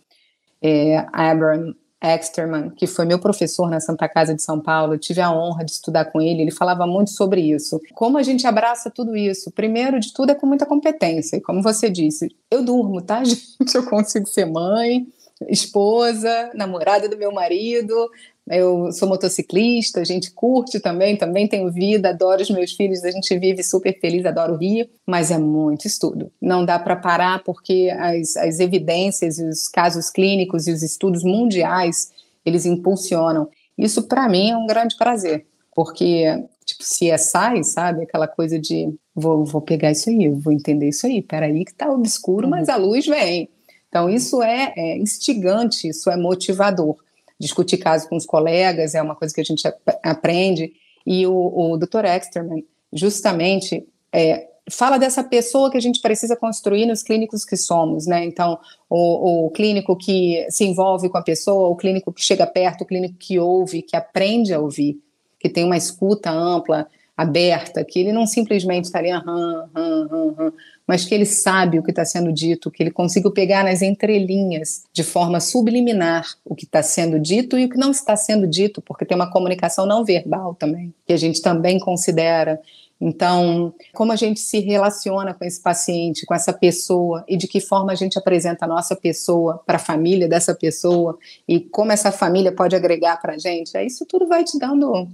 é, Abraham Exterman, que foi meu professor na Santa Casa de São Paulo, eu tive a honra de estudar com ele, ele falava muito sobre isso. Como a gente abraça tudo isso? Primeiro de tudo é com muita competência, e como você disse, eu durmo, tá, <laughs> gente? Eu consigo ser mãe, esposa, namorada do meu marido, eu sou motociclista, a gente curte também, também tenho vida, adoro os meus filhos, a gente vive super feliz, adoro o Rio, mas é muito estudo. Não dá para parar porque as, as evidências, os casos clínicos e os estudos mundiais, eles impulsionam. Isso para mim é um grande prazer, porque tipo CSI, sabe? Aquela coisa de vou, vou pegar isso aí, vou entender isso aí, peraí que tá obscuro, uhum. mas a luz vem. Então isso é, é instigante, isso é motivador discutir casos com os colegas, é uma coisa que a gente aprende. E o, o Dr. Exterman, justamente, é, fala dessa pessoa que a gente precisa construir nos clínicos que somos, né? Então, o, o, clínico que se envolve com a pessoa, o clínico que chega perto, o clínico que ouve, que aprende a ouvir, que tem uma escuta ampla, aberta, que ele não simplesmente estaria aham, aham, aham, mas que ele sabe o que está sendo dito, que ele consiga pegar nas entrelinhas, de forma subliminar, o que está sendo dito e o que não está sendo dito, porque tem uma comunicação não verbal também, que a gente também considera. Então, como a gente se relaciona com esse paciente, com essa pessoa, e de que forma a gente apresenta a nossa pessoa para a família dessa pessoa, e como essa família pode agregar para a gente, isso tudo vai te dando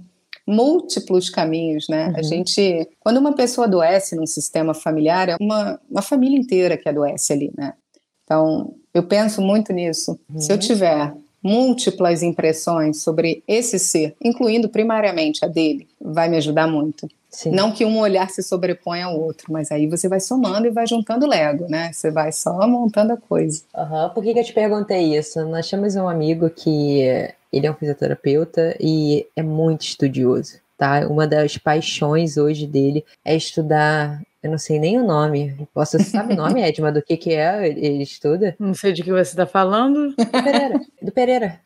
múltiplos caminhos, né? Uhum. A gente, quando uma pessoa adoece num sistema familiar, é uma, uma família inteira que adoece ali, né? Então, eu penso muito nisso. Uhum. Se eu tiver múltiplas impressões sobre esse ser, incluindo primariamente a dele, vai me ajudar muito. Sim. Não que um olhar se sobreponha ao outro, mas aí você vai somando e vai juntando Lego, né? Você vai só montando a coisa. Uhum. Por que, que eu te perguntei isso? Nós temos um amigo que ele é um fisioterapeuta e é muito estudioso, tá? Uma das paixões hoje dele é estudar Eu não sei nem o nome. Você sabe o nome, <laughs> Edma, do que, que é? Ele estuda? Não sei de que você está falando. Do Pereira. Do Pereira.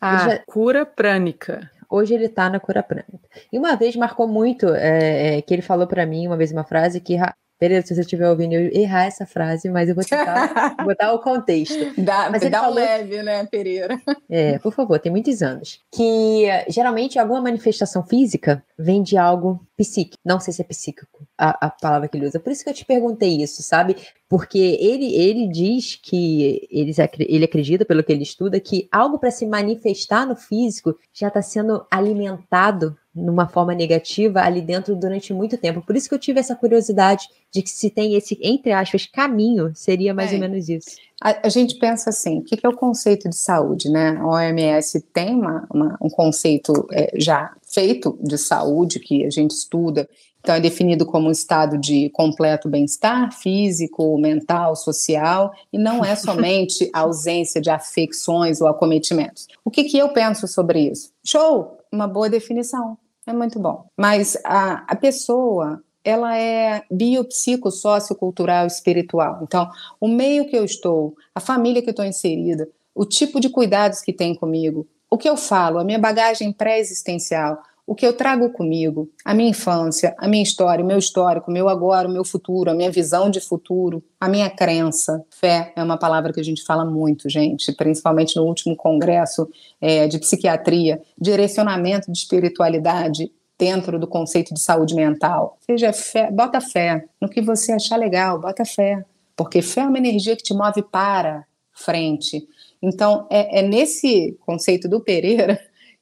A já... cura prânica. Hoje ele está na cura prânica. E uma vez marcou muito é, é, que ele falou para mim, uma vez, uma frase que Beleza, se você estiver ouvindo eu errar essa frase, mas eu vou tentar botar <laughs> o contexto. Dá, mas dá um leve, né, Pereira? É, por favor, tem muitos anos. Que geralmente alguma manifestação física vem de algo psíquico. Não sei se é psíquico a, a palavra que ele usa. Por isso que eu te perguntei isso, sabe? Porque ele, ele diz que ele, ele acredita, pelo que ele estuda, que algo para se manifestar no físico já está sendo alimentado numa forma negativa ali dentro durante muito tempo. Por isso que eu tive essa curiosidade de que se tem esse, entre aspas, caminho, seria mais é. ou menos isso. A, a, gente pensa assim, o que, que, é o conceito de saúde, né? A OMS tem uma, uma, um conceito é, já feito de saúde que a gente estuda, então é definido como um estado de completo bem-estar físico, mental, social, e não é <laughs> somente a ausência de afecções ou acometimentos. O que, que eu penso sobre isso? Show! Uma boa definição. É muito bom. Mas a, a pessoa ela é biopsico, sociocultural, espiritual. Então, o meio que eu estou, a família que eu estou inserida, o tipo de cuidados que tem comigo, o que eu falo, a minha bagagem pré-existencial, o que eu trago comigo, a minha infância, a minha história, o meu histórico, o meu agora, o meu futuro, a minha visão de futuro, a minha crença. Fé é uma palavra que a gente fala muito, gente, principalmente no último congresso é, de psiquiatria, direcionamento de espiritualidade dentro do conceito de saúde mental. Seja fé, bota fé no que você achar legal, bota fé, porque fé é uma energia que te move para frente. Então, é, é nesse conceito do Pereira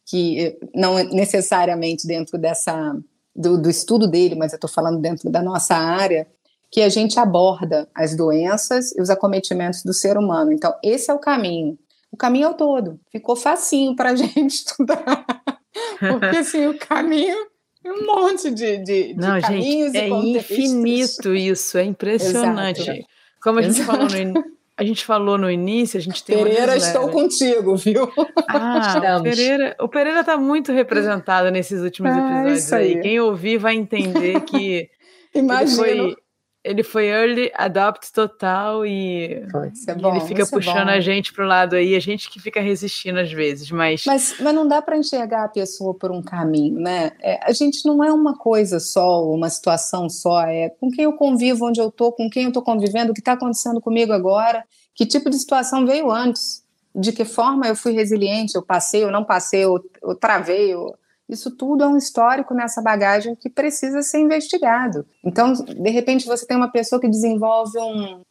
que não é necessariamente dentro dessa do, do estudo dele, mas eu estou falando dentro da nossa área, que a gente aborda as doenças e os acometimentos do ser humano. Então, esse é o caminho. O caminho é o todo. Ficou facinho para a <laughs> gente estudar. Porque, assim, o caminho um monte de, de, Não, de caminhos gente, é infinito isso, é impressionante. Exato. Como a gente Exato. falou no, a gente falou no início, a gente tem Pereira, estou contigo, viu? Ah, <laughs> o Pereira, o Pereira está muito representado nesses últimos é, episódios aí. aí. Quem ouvir vai entender que <laughs> Imagino. Ele foi, ele foi early adopt total e, é bom, ele fica é puxando é a gente pro lado aí, a gente que fica resistindo às vezes, mas mas, mas não dá para enxergar a pessoa por um caminho, né? É, a gente não é uma coisa só, uma situação só, é com quem eu convivo, onde eu tô, com quem eu tô convivendo, o que está acontecendo comigo agora, que tipo de situação veio antes, de que forma eu fui resiliente, eu passei, eu não passei, eu, eu travei, eu isso tudo é um histórico nessa bagagem que precisa ser investigado. Então, de repente, você tem uma pessoa que desenvolve um,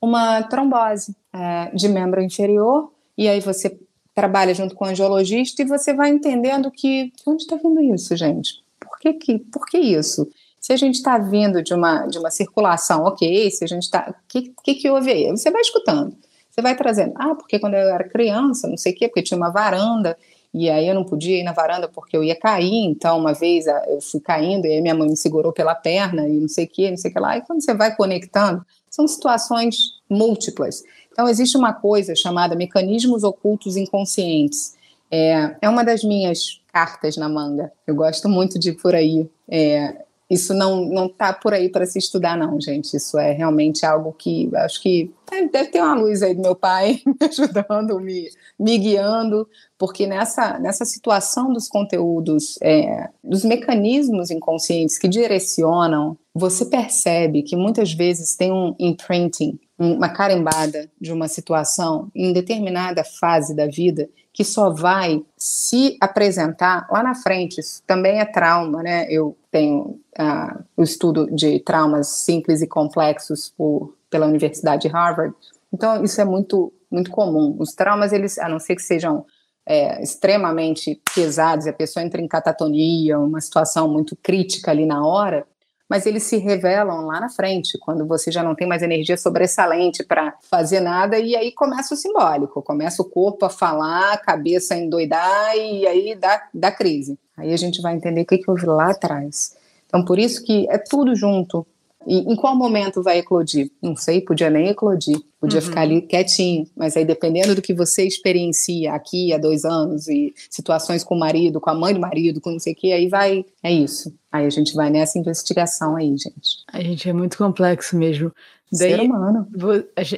uma trombose é, de membro inferior, e aí você trabalha junto com o angiologista e você vai entendendo que onde está vindo isso, gente? Por que, que, por que isso? Se a gente está vindo de uma, de uma circulação, ok, se a gente está. O que, que, que houve aí? Você vai escutando. Você vai trazendo, ah, porque quando eu era criança, não sei o quê, porque tinha uma varanda, e aí eu não podia ir na varanda porque eu ia cair, então uma vez eu fui caindo e aí minha mãe me segurou pela perna e não sei o que, não sei o que lá, e quando você vai conectando, são situações múltiplas. Então existe uma coisa chamada mecanismos ocultos inconscientes, é, é uma das minhas cartas na manga, eu gosto muito de ir por aí, é, isso não não está por aí para se estudar não, gente. Isso é realmente algo que acho que deve ter uma luz aí do meu pai <laughs> me ajudando, me, me guiando, porque nessa nessa situação dos conteúdos, é, dos mecanismos inconscientes que direcionam, você percebe que muitas vezes tem um imprinting, uma carimbada de uma situação em determinada fase da vida que só vai se apresentar lá na frente. Isso também é trauma, né? Eu tenho uh, o estudo de traumas simples e complexos por, pela Universidade de Harvard. Então, isso é muito, muito comum. Os traumas, eles, a não ser que sejam é, extremamente pesados, a pessoa entra em catatonia, uma situação muito crítica ali na hora, mas eles se revelam lá na frente, quando você já não tem mais energia sobressalente para fazer nada, e aí começa o simbólico, começa o corpo a falar, a cabeça a endoidar, e aí dá, dá crise. Aí a gente vai entender o que, que houve lá atrás. Então, por isso que é tudo junto. E em qual momento vai eclodir? Não sei, podia nem eclodir, podia uhum. ficar ali quietinho, mas aí dependendo do que você experiencia aqui há dois anos e situações com o marido, com a mãe do marido, com não sei o que, aí vai, é isso. Aí a gente vai nessa investigação aí, gente. A gente é muito complexo mesmo. Daí, Ser humano.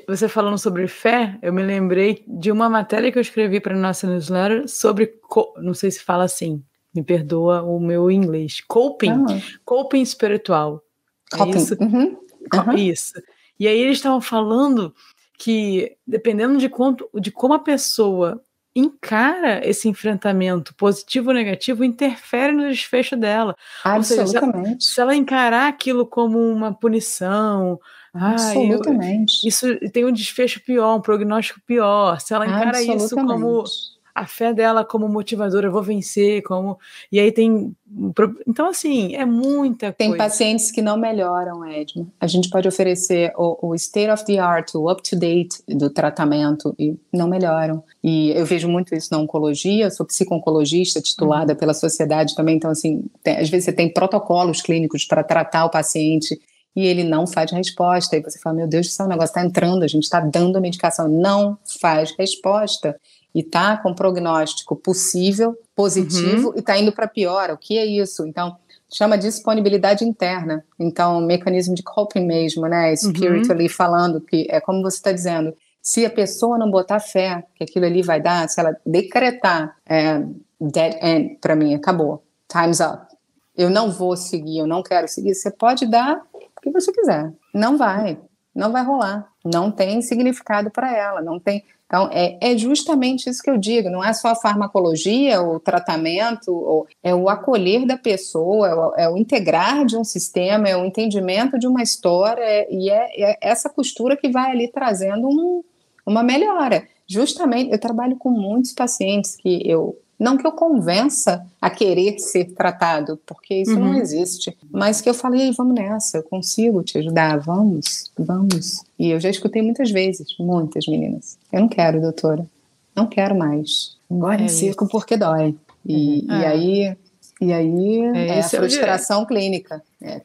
Você falando sobre fé, eu me lembrei de uma matéria que eu escrevi para nossa newsletter sobre, não sei se fala assim, me perdoa o meu inglês, coping, ah. coping espiritual. É coping. É isso? Uhum. Uhum. Isso. E aí eles estavam falando que, dependendo de, quanto, de como a pessoa encara esse enfrentamento positivo ou negativo, interfere no desfecho dela. Absolutamente. Seja, se, ela, se ela encarar aquilo como uma punição, Absolutamente. Ah, eu, isso tem um desfecho pior, um prognóstico pior. Se ela encara isso como a fé dela como motivadora, eu vou vencer, como. E aí tem. Então, assim, é muita tem coisa. Tem pacientes que não melhoram, Edmo. A gente pode oferecer o, o state of the art, o up to date do tratamento e não melhoram. E eu vejo muito isso na oncologia, eu sou psico-oncologista titulada uhum. pela sociedade também, então, assim, tem, às vezes você tem protocolos clínicos para tratar o paciente e ele não faz resposta. E você fala, meu Deus do céu, o negócio está entrando, a gente está dando a medicação, não faz resposta. E está com prognóstico possível, positivo, uhum. e está indo para pior. O que é isso? Então, chama disponibilidade interna. Então, mecanismo de coping mesmo, né? Spiritually uhum. falando, que é como você está dizendo. Se a pessoa não botar fé que aquilo ali vai dar, se ela decretar é, dead end para mim, acabou, time's up. Eu não vou seguir, eu não quero seguir. Você pode dar que você quiser. Não vai, não vai rolar. Não tem significado para ela, não tem. Então, é, é, justamente isso que eu digo, não é só a farmacologia, o tratamento, ou, é o acolher da pessoa, é o, é o, integrar de um sistema, é o entendimento de uma história, é, e é, essa costura que vai ali trazendo um, uma melhora. Justamente, eu trabalho com muitos pacientes que eu não que eu convença a querer ser tratado, porque isso uhum. não existe, mas que eu falei, vamos nessa, eu consigo te ajudar, vamos, vamos. E eu já escutei muitas vezes, muitas meninas. Eu não quero, doutora, não quero mais. Agora é em circo porque dói. E, uhum. e é. aí e aí é, é a frustração clínica. É,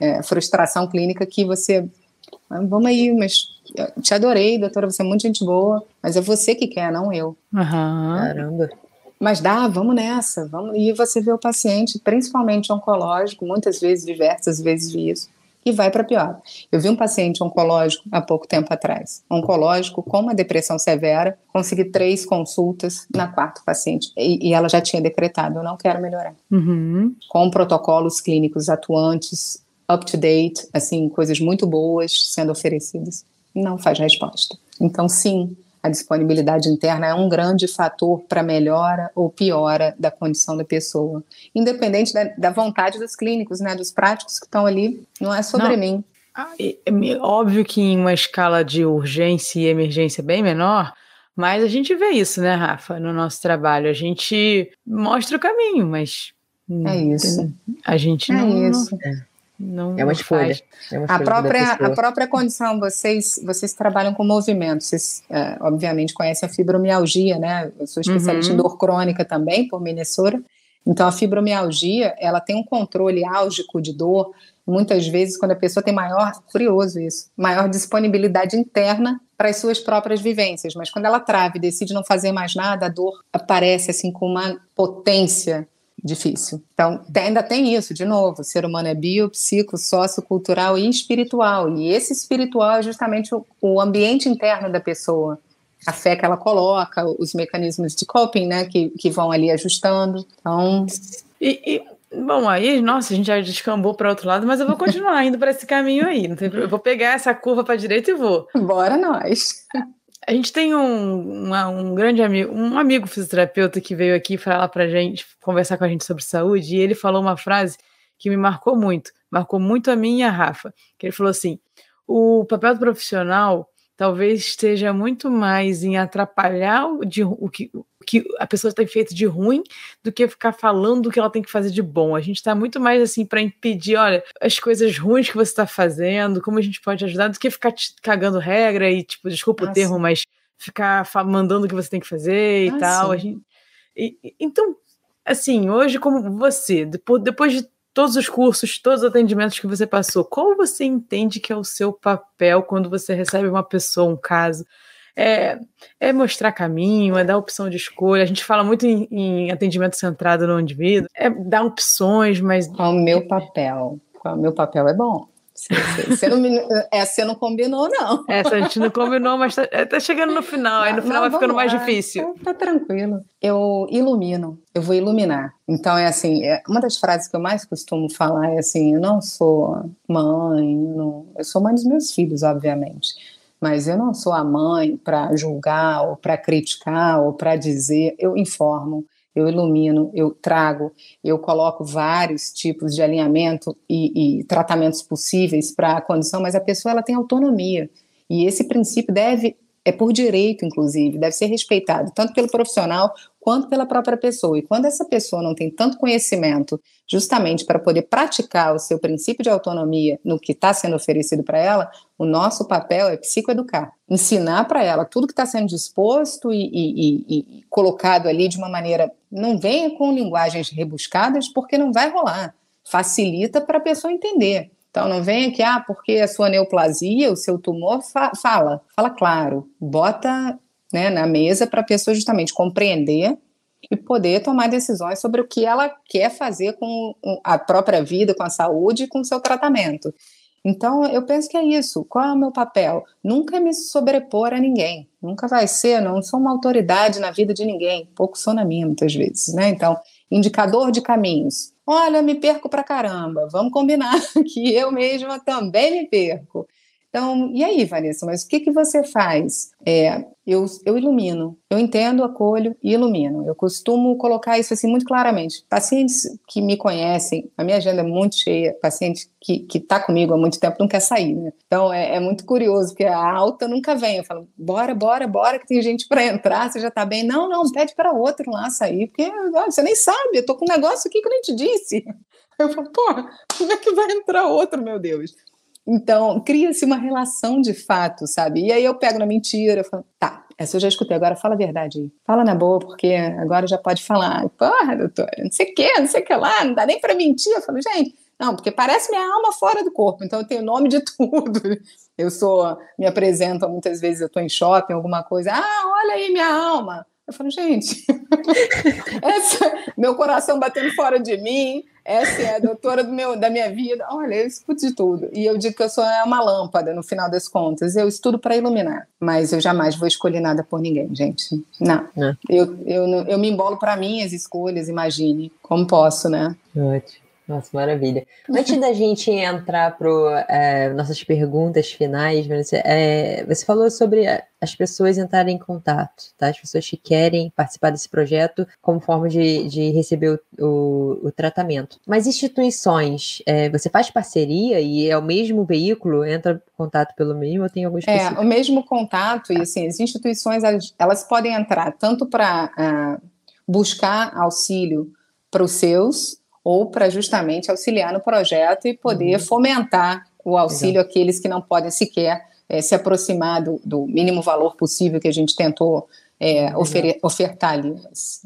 é, frustração clínica que você. Ah, vamos aí, mas te adorei, doutora, você é muito gente boa, mas é você que quer, não eu. Uhum. Caramba. Mas dá, vamos nessa, vamos. E você vê o paciente, principalmente oncológico, muitas vezes, diversas vezes vi isso, e vai para pior. Eu vi um paciente oncológico há pouco tempo atrás, oncológico com uma depressão severa, consegui três consultas na quarta paciente, e, e ela já tinha decretado, eu não quero melhorar. Uhum. Com protocolos clínicos atuantes, up to date, assim, coisas muito boas sendo oferecidas, não faz resposta. Então, sim, a disponibilidade interna é um grande fator para melhora ou piora da condição da pessoa, independente da, da, vontade dos clínicos, né, dos práticos que estão ali, não é sobre não. mim. É, é óbvio que em uma escala de urgência e emergência bem menor, mas a gente vê isso, né, Rafa, no nosso trabalho. A gente mostra o caminho, mas. É isso. A gente é não. Isso. Não, não é uma escolha. É uma a, própria, a própria condição, vocês, vocês trabalham com movimento, vocês é, obviamente conhecem a fibromialgia, né? Eu sou especialista uhum. em dor crônica também, por Minnesota. Então, a fibromialgia, ela tem um controle álgico de dor, muitas vezes, quando a pessoa tem maior, curioso isso, maior disponibilidade interna para as suas próprias vivências, mas quando ela trava e decide não fazer mais nada, a dor aparece assim com uma potência difícil. Então, ainda tem isso, de novo, o ser humano é bio, psico, sociocultural e espiritual. E esse espiritual é justamente o, o, ambiente interno da pessoa. A fé que ela coloca, os mecanismos de coping, né, que, que vão ali ajustando. Então... E, e bom, aí, nossa, a gente já descambou para outro lado, mas eu vou continuar indo para esse caminho aí. Eu vou pegar essa curva para a direita e vou. <laughs> Bora nós! A gente tem um, uma, um grande amigo, um amigo fisioterapeuta que veio aqui falar pra gente, conversar com a gente sobre saúde, e ele falou uma frase que me marcou muito, marcou muito a mim e a Rafa, que ele falou assim, o papel do profissional talvez esteja muito mais em atrapalhar o, de, o, que, o que a pessoa tem feito de ruim do que ficar falando o que ela tem que fazer de bom. A gente está muito mais assim para impedir, olha, as coisas ruins que você está fazendo, como a gente pode ajudar, do que ficar cagando regra e, tipo, desculpa ah, o termo, sim. mas ficar mandando o que você tem que fazer e ah, tal. A gente, e, então, assim, hoje, como você, depois, depois de todos os cursos, todos os atendimentos que você passou, qual você entende que é o seu papel quando você recebe uma pessoa, um caso? É, é mostrar caminho, é dar opção de escolha. A gente fala muito em, em atendimento centrado no indivíduo, é dar opções, mas. Qual o meu papel? Qual o meu papel é bom. Você não, essa não combinou, não. Essa a gente não combinou, mas tá, é, tá chegando no final, aí no final não, vai ficando lá. mais difícil. Tá, tá, tranquilo. Eu ilumino, eu vou iluminar. Então é assim, é, uma das frases que eu mais costumo falar é assim: eu não sou mãe, não, eu sou mãe dos meus filhos, obviamente. Mas eu não sou a mãe para julgar, ou para criticar, ou para dizer, eu informo eu ilumino, eu trago, eu coloco vários tipos de alinhamento e, e tratamentos possíveis para a condição, mas a pessoa ela tem autonomia. E esse princípio deve é por direito, inclusive, deve ser respeitado tanto pelo profissional quanto pela própria pessoa. E quando essa pessoa não tem tanto conhecimento, justamente para poder praticar o seu princípio de autonomia no que está sendo oferecido para ela, o nosso papel é psicoeducar, ensinar para ela tudo que está sendo disposto e, e, e, e colocado ali de uma maneira. Não venha com linguagens rebuscadas, porque não vai rolar. Facilita para a pessoa entender. Então não venha que, ah, porque a sua neoplasia, o seu tumor, fa fala, fala claro, bota né, na mesa para a pessoa justamente compreender e poder tomar decisões sobre o que ela quer fazer com a própria vida, com a saúde e com o seu tratamento. Então, eu penso que é isso. Qual é o meu papel? Nunca me sobrepor a ninguém. Nunca vai ser, não sou uma autoridade na vida de ninguém. Pouco sou na minha, muitas vezes, né? Então, indicador de caminhos. Olha, me perco pra caramba. Vamos combinar <laughs> que eu mesma também me perco. Então, e aí, Vanessa, mas o que, que você faz? É, eu, eu ilumino, eu entendo, acolho e ilumino. Eu costumo colocar isso assim muito claramente. Pacientes que me conhecem, a minha agenda é muito cheia, paciente que está comigo há muito tempo não quer sair, né? Então é, é, muito curioso, porque a alta nunca vem. Eu falo, bora, bora, bora, que tem gente para entrar, você já está bem. Não, não, pede para outro lá sair, porque olha, você nem sabe, eu tô com um negócio aqui que eu nem te disse. <laughs> Eu falo, pô, como é que vai entrar outro, meu Deus? Então, cria-se uma relação de fato, sabe? E aí eu pego na mentira, eu falo, tá, essa eu já escutei, agora fala a verdade aí. Fala na boa, porque agora já pode falar. Porra, doutora, não sei o que, não sei o que lá, não dá nem para mentir. Eu falo, gente, não, porque parece minha alma fora do corpo, então eu tenho nome de <laughs> tudo. Eu sou, me apresento muitas vezes, eu estou em shopping, alguma coisa, ah, olha aí minha alma. Eu falo, gente, <laughs> essa, meu coração batendo fora de mim, essa é a doutora do meu, da minha vida. Olha, eu escuto de tudo. E eu digo que eu sou uma lâmpada, no final das contas. Eu estudo para iluminar, mas eu jamais vou escolher nada por ninguém, gente. Não. É. Eu, eu, eu me embolo para minhas escolhas, imagine. Como posso, né? Ótimo. Nossa, maravilha. Antes da gente entrar para é, nossas perguntas finais, você, é, você falou sobre as pessoas entrarem em contato, tá? As pessoas que querem participar desse projeto como forma de, de receber o, o, o tratamento. Mas instituições, é, você faz parceria e é o mesmo veículo? Entra em contato pelo mesmo ou tem específico? É, o mesmo contato e assim, as instituições elas, elas podem entrar tanto para uh, ah, buscar auxílio para os seus ou para justamente auxiliar no projeto e poder uhum. fomentar o auxílio Exato. àqueles que não podem sequer é, se aproximar do, do, mínimo valor possível que a gente tentou é, ofer ofertar ali.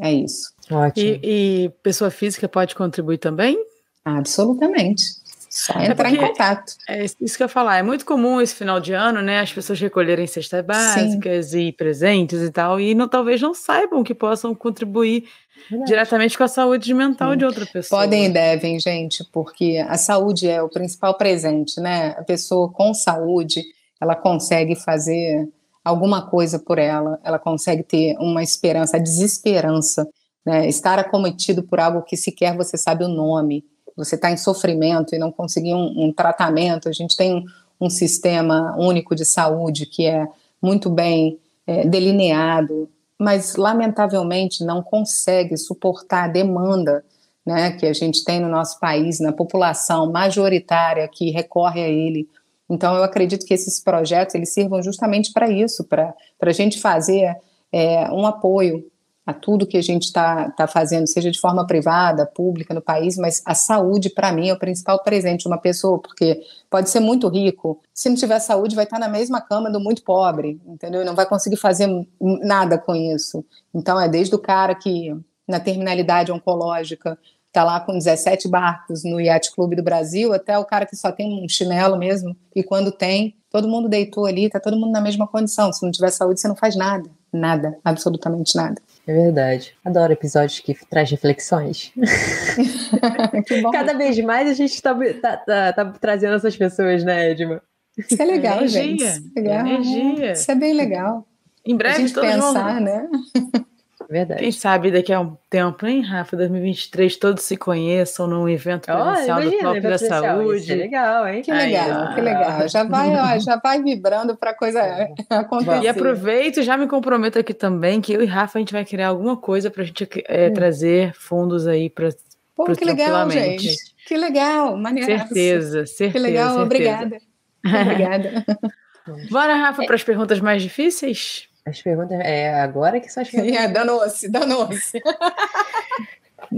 É isso. Ótimo. E, e, pessoa física pode contribuir também? Absolutamente. Só é entrar em contato. É isso que eu ia falar. É muito comum esse final de ano, né? As pessoas recolherem cestas básicas Sim. e presentes e tal, e não, talvez não saibam que possam contribuir Verdade. diretamente com a saúde mental Sim. de outra pessoa. Podem e devem, gente, porque a saúde é o principal presente, né? A pessoa com saúde, ela consegue fazer alguma coisa por ela, ela consegue ter uma esperança, a desesperança, né? Estar acometido por algo que sequer você sabe o nome, você está em sofrimento e não conseguir um, um tratamento. A gente tem um, um, sistema único de saúde que é muito bem é, delineado, mas lamentavelmente não consegue suportar a demanda né, que a gente tem no nosso país, na população majoritária que recorre a ele. Então, eu acredito que esses projetos eles sirvam justamente para isso, para a gente fazer é, um apoio a tudo que a gente está tá fazendo, seja de forma privada, pública no país, mas a saúde, para mim, é o principal presente de uma pessoa, porque pode ser muito rico, se não tiver saúde, vai estar na mesma cama do muito pobre, entendeu? E não vai conseguir fazer nada com isso. Então, é desde o cara que, na terminalidade oncológica, tá lá com 17 barcos no Yacht Clube do Brasil, até o cara que só tem um chinelo mesmo, e quando tem, todo mundo deitou ali, tá todo mundo na mesma condição. Se não tiver saúde, você não faz nada. Nada, absolutamente nada. É verdade. Adoro episódios que traz reflexões. <laughs> Cada vez mais a gente tá, tá, tá, tá, trazendo essas pessoas, né, Edma? Isso é legal, Energia. gente. Legal. Energia. Isso é bem legal. Em breve, a gente pensar, vão... né? <laughs> Verdade. Quem sabe daqui a um tempo, hein, Rafa? 2023, todos se conheçam num evento presencial oh, imagina, do Top da Saúde. Isso é legal, hein? Que legal, Aí, que legal. Já vai, ó, <laughs> já vai vibrando para a coisa acontecer. E aproveito e já me comprometo aqui também que eu e Rafa a gente vai criar alguma coisa para a gente é, hum. trazer fundos aí para Pô, que legal, gente. Que legal, maneiro. Certeza, certeza. Que legal, certeza. obrigada. Obrigada. <laughs> Bora, Rafa, para as perguntas mais difíceis? As perguntas. É agora que são as <laughs> perguntas. É, danou-se, danou-se.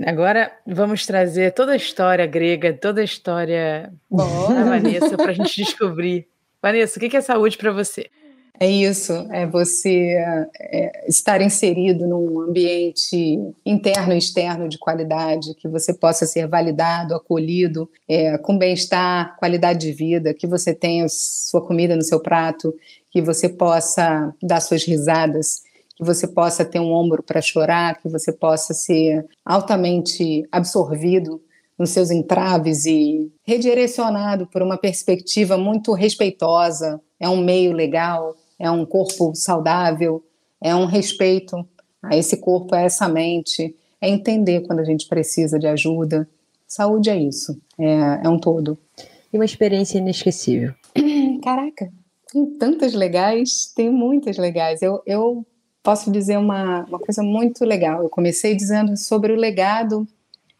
Agora vamos trazer toda a história grega, toda a história da Vanessa para a gente descobrir. Vanessa, o que é saúde para você? É isso, é você é, estar inserido num ambiente interno e externo de qualidade, que você possa ser validado, acolhido, é, com bem-estar, qualidade de vida, que você tenha sua comida no seu prato, que você possa dar suas risadas, que você possa ter um ombro para chorar, que você possa ser altamente absorvido nos seus entraves e redirecionado por uma perspectiva muito respeitosa. É um meio legal, é um corpo saudável, é um respeito a esse corpo, a essa mente, é entender quando a gente precisa de ajuda. Saúde é isso, é, é um todo. E uma experiência inesquecível. Caraca, tem tantas legais, tem muitas legais. Eu, eu posso dizer uma, uma coisa muito legal. Eu comecei dizendo sobre o legado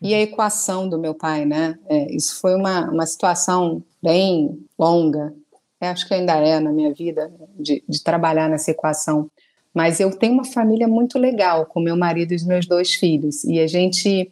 e a equação do meu pai, né? É, isso foi uma, uma situação bem longa. Acho que ainda é na minha vida de, de trabalhar nessa equação. Mas eu tenho uma família muito legal com meu marido e os meus dois filhos. E a gente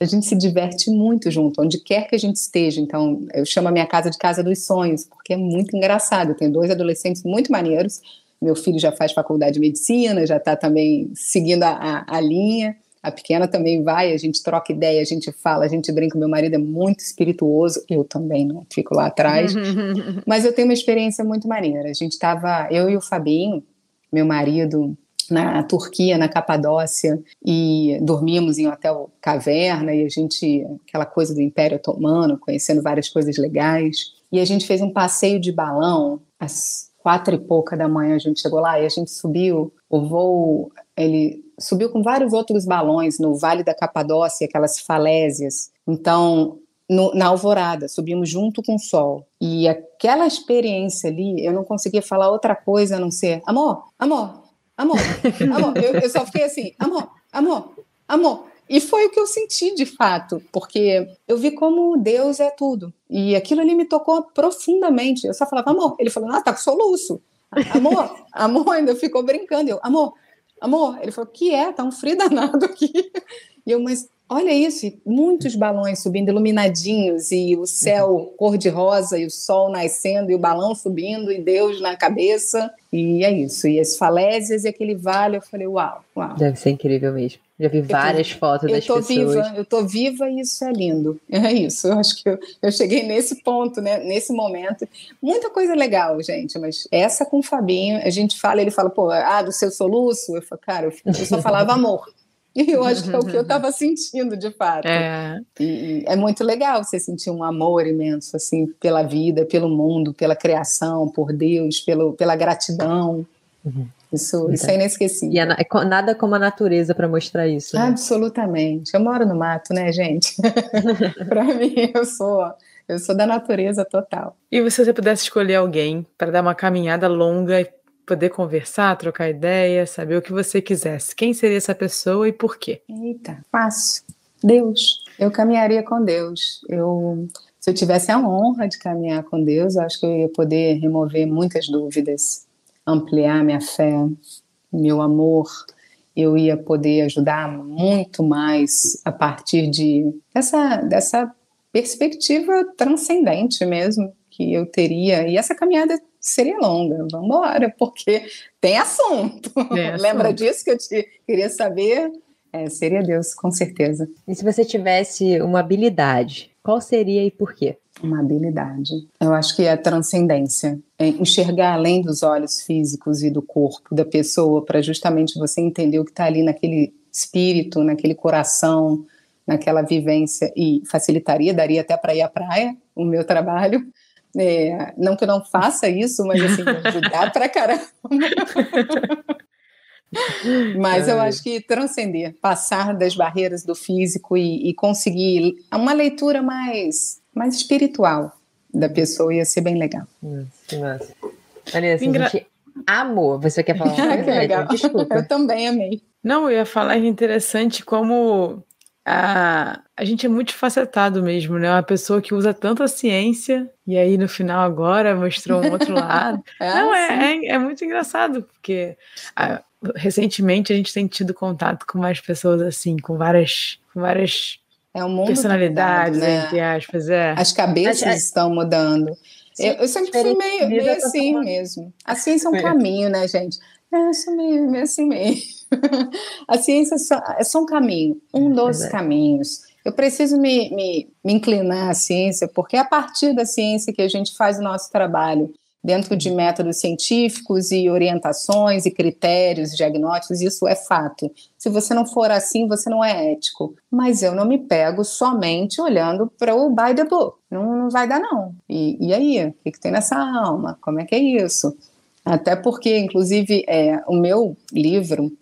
a gente se diverte muito junto, onde quer que a gente esteja. Então, eu chamo a minha casa de casa dos sonhos, porque é muito engraçado. Eu tenho dois adolescentes muito maneiros. Meu filho já faz faculdade de medicina, já está também seguindo a, a, a, linha. A pequena também vai, a gente troca ideia, a gente fala, a gente brinca. Meu marido é muito espirituoso, eu também não fico lá atrás. <laughs> Mas eu tenho uma experiência muito maneira. A gente estava, eu e o Fabinho, meu marido, na Turquia, na Capadócia, e dormimos em hotel caverna, e a gente, aquela coisa do Império Otomano, conhecendo várias coisas legais. E a gente fez um passeio de balão, às quatro e pouca da manhã a gente chegou lá, e a gente subiu, o voo, ele subiu com vários outros balões no Vale da Capadócia, aquelas falésias. Então, no, na alvorada, subimos junto com o sol. E aquela experiência ali, eu não conseguia falar outra coisa a não ser: amor, amor, amor, amor. Eu, eu só fiquei assim, amor, amor, amor. E foi o que eu senti de fato, porque eu vi como Deus é tudo. E aquilo ali me tocou profundamente. Eu só falava, amor. Ele falou, ah, tá com soluço. Amor, amor, ainda ficou brincando. Eu, amor, amor. Ele falou, que é? Tá um frio danado aqui. E eu, mas Olha isso, muitos balões subindo iluminadinhos e o céu cor-de-rosa e o sol nascendo e o balão subindo e Deus na cabeça. E é isso. E as falésias e aquele vale, eu falei, uau, uau. Deve ser incrível mesmo. Já vi várias tô, fotos das pessoas. Viva, eu tô viva e isso é lindo. <laughs> É isso. Eu acho que eu, eu cheguei nesse ponto, né? Nesse momento. Muita coisa legal, gente. Mas essa com o Fabinho, a gente fala, ele fala, pô, ah, do seu soluço? Eu falo, cara, eu, eu só falava amor. <laughs> E <laughs> eu acho que é o que eu estava sentindo, de fato. É. E, e, é muito legal você sentir um amor imenso, assim, pela vida, pelo mundo, pela criação, por Deus, pelo, pela gratidão. Uhum. Isso, isso é inesquecível. E a, nada como a natureza para mostrar isso. Né? Absolutamente. Eu moro no mato, né, gente? <laughs> para mim, eu sou eu sou da natureza total. E se você pudesse escolher alguém para dar uma caminhada longa poder conversar, trocar ideia, saber o que você quisesse. Quem seria essa pessoa e por quê? Eita, fácil. Deus. Eu caminharia com Deus. Eu, se eu tivesse a honra de caminhar com Deus, acho que eu ia poder remover muitas dúvidas, ampliar minha fé, meu amor. Eu ia poder ajudar muito mais a partir de dessa, dessa perspectiva transcendente mesmo que eu teria. E essa caminhada seria longa. Vamos embora, porque tem assunto. <laughs> Assunto. Lembra disso que eu te queria saber? É, seria Deus, com certeza. E se você tivesse uma habilidade, qual seria e por quê? Uma habilidade. Eu acho que é a transcendência. É enxergar além dos olhos físicos e do corpo da pessoa, para justamente você entender o que está ali naquele espírito, naquele coração, naquela vivência. E facilitaria, daria até para ir à praia, o meu trabalho. É, não que eu não faça isso, mas assim, <laughs> ajudar para caramba. Mas eu acho que transcender, passar das barreiras do físico e, e, conseguir uma leitura mais, mais espiritual da pessoa ia ser bem legal. Nossa, Vanessa, Engra... a gente amou. Você quer falar <laughs> uma coisa? legal. Desculpa. Eu também amei. Não, eu ia falar que é interessante como a, a gente é multifacetado mesmo, né? Uma pessoa que usa tanta ciência e aí no final agora mostrou um outro <laughs> lado. é, Não, é, é, é, muito engraçado, porque a, recentemente a gente tem tido contato com mais pessoas assim, com várias, com várias é um personalidades, mudando, né? entre aspas. É. As cabeças Mas, estão mudando. Eu, eu, sempre fui meio, meio assim mesmo. A ciência é um <laughs> caminho, né, gente? É, eu sou meio, meio assim mesmo. <laughs> a ciência é só, é só um caminho, um é dos caminhos. Eu preciso me, me, me inclinar à ciência, porque é a partir da ciência que a gente faz o nosso trabalho dentro de métodos científicos e orientações e critérios diagnósticos, isso é fato. Se você não for assim, você não é ético. Mas eu não me pego somente olhando para o by the book. Não, não vai dar, não. E, e aí? O que, que tem nessa alma? Como é que é isso? Até porque, inclusive, é, o meu livro,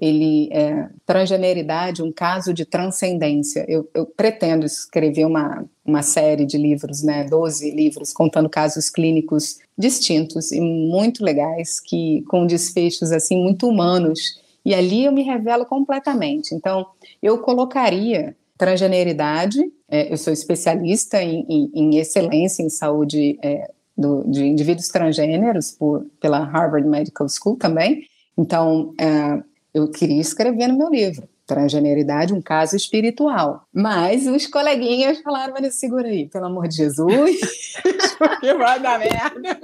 ele é Transgeneridade, um caso de transcendência. Eu, eu, pretendo escrever uma, uma série de livros, né, 12 livros, contando casos clínicos distintos e muito legais, que com desfechos assim muito humanos. E ali eu me revelo completamente. Então, eu colocaria transgeneridade, é, eu sou especialista em, em, em excelência em saúde é, do, de indivíduos transgêneros por, pela Harvard Medical School também. Então, é, eu queria escrever no meu livro, Transgeneridade, um caso espiritual. Mas os coleguinhas falaram, mas segura aí, pelo amor de Jesus, <laughs> porque vai dar merda.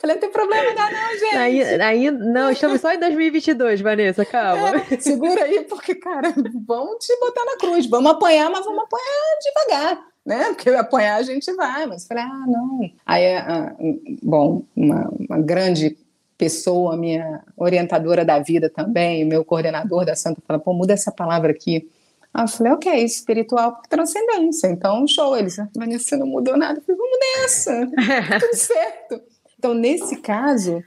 Falei, não tem problema não, não, gente. Aí, aí, não, estamos só em 2022, Vanessa, calma. É, segura aí, porque, cara, vamos te botar na cruz. Vamos apanhar, mas vamos apanhar devagar né? Porque apanhar a gente vai, mas falei, ah, não. Aí, ah, bom, uma, uma grande pessoa, minha orientadora da vida também, meu coordenador da Santa, fala, pô, muda essa palavra aqui. Aí eu falei, ok, espiritual por transcendência. Então, show. Eles, Vanessa, você não mudou nada. Eu falei, vamos nessa, <laughs> tudo certo. Então, nesse caso,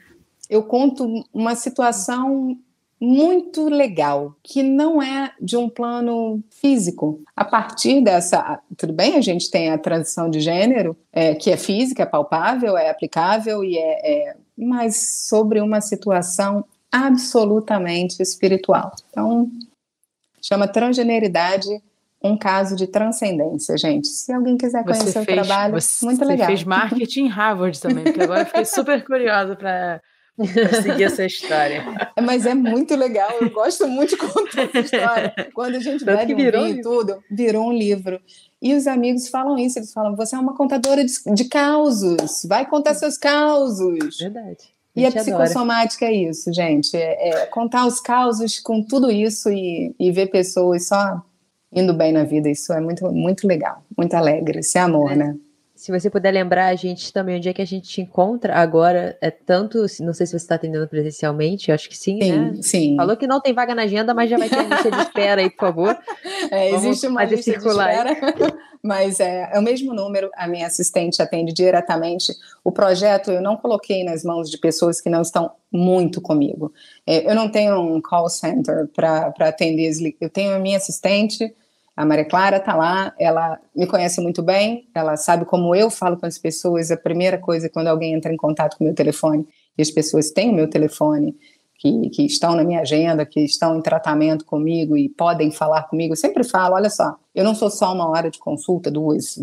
eu conto uma situação muito legal, que não é de um plano físico. A partir dessa. Tudo bem, a gente tem a transição de gênero, é, que é física, é palpável, é aplicável, e é, é, mas sobre uma situação absolutamente espiritual. Então, chama transgeneridade um caso de transcendência, gente. Se alguém quiser conhecer você o fez, trabalho, muito legal. Você fez marketing em Harvard também, porque agora eu fiquei super <laughs> curiosa para seguir essa história. <laughs> Mas é muito legal, eu gosto muito de contar essa história. Quando a gente Tanto bebe um vinho e tudo, virou um livro. E os amigos falam isso, eles falam, você é uma contadora de, de causos, vai contar seus causos. Verdade. A e a psicossomática adora. é isso, gente, é, é, contar os causos com tudo isso e, e ver pessoas só indo bem na vida, isso é muito, muito legal, muito alegre, esse é amor, é. né? Se você puder lembrar a gente também onde é que a gente te encontra agora, é tanto, não sei se você está atendendo presencialmente, acho que sim, sim né? Sim. Falou que não tem vaga na agenda, mas já vai ter a lista de espera aí, por favor. É, existe uma lista circular. de espera, <laughs> mas é, é o mesmo número, a minha assistente atende diretamente. O projeto eu não coloquei nas mãos de pessoas que não estão muito comigo. É, eu não tenho um call center para atender, eu tenho a minha assistente, a Maria Clara está lá, ela me conhece muito bem, ela sabe como eu falo com as pessoas. A primeira coisa, quando alguém entra em contato com o meu telefone, e as pessoas têm o meu telefone, que, que estão na minha agenda, que estão em tratamento comigo e podem falar comigo, eu sempre falo: olha só, eu não sou só uma hora de consulta, duas,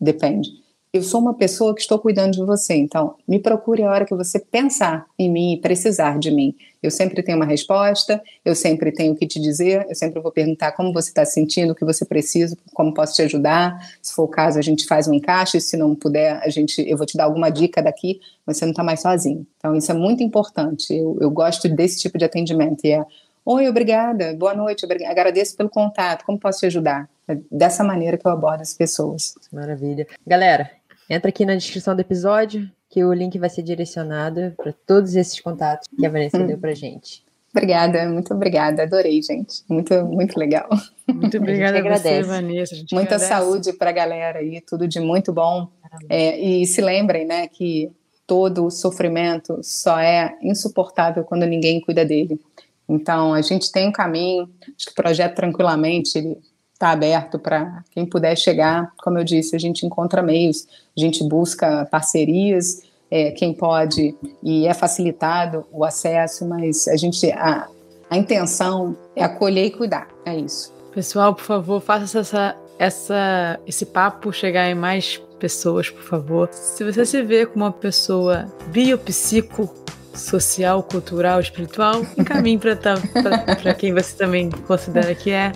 depende eu sou uma pessoa que estou cuidando de você, então me procure a hora que você pensar em mim e precisar de mim. Eu sempre tenho uma resposta, eu sempre tenho o que te dizer, eu sempre vou perguntar como você está se sentindo, o que você precisa, como posso te ajudar. Se for o caso, a gente faz um encaixe, se não puder, a gente, eu vou te dar alguma dica daqui, mas você não está mais sozinho. Então isso é muito importante. Eu, eu gosto desse tipo de atendimento e é Oi, obrigada, boa noite, obrigada. agradeço pelo contato, como posso te ajudar? É dessa maneira que eu abordo as pessoas. Maravilha. Galera, entra aqui na descrição do episódio, que o link vai ser direcionado para todos esses contatos que a Vanessa hum. deu para gente. Obrigada, muito obrigada, adorei, gente. Muito, muito legal. Muito <laughs> obrigada a, a você, Vanessa. A Muita agradece. saúde para a galera aí, tudo de muito bom. É, e se lembrem, né, que todo sofrimento só é insuportável quando ninguém cuida dele. Então, a gente tem um caminho, acho que o projeto Tranquilamente, ele está aberto para quem puder chegar. Como eu disse, a gente encontra meios, a gente busca parcerias, é, quem pode e é facilitado o acesso, mas a gente a, a intenção é acolher e cuidar, é isso. Pessoal, por favor, faça essa, essa, esse papo chegar em mais pessoas, por favor. Se você se vê como uma pessoa biopsico, social, cultural, espiritual, encaminhe para quem você também considera que é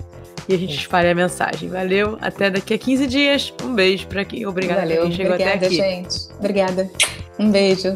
e a gente espalha a mensagem. Valeu, até daqui a 15 dias. Um beijo para quem. Obrigada Valeu, quem chegou obrigada, até aqui. gente. Obrigada. Um beijo.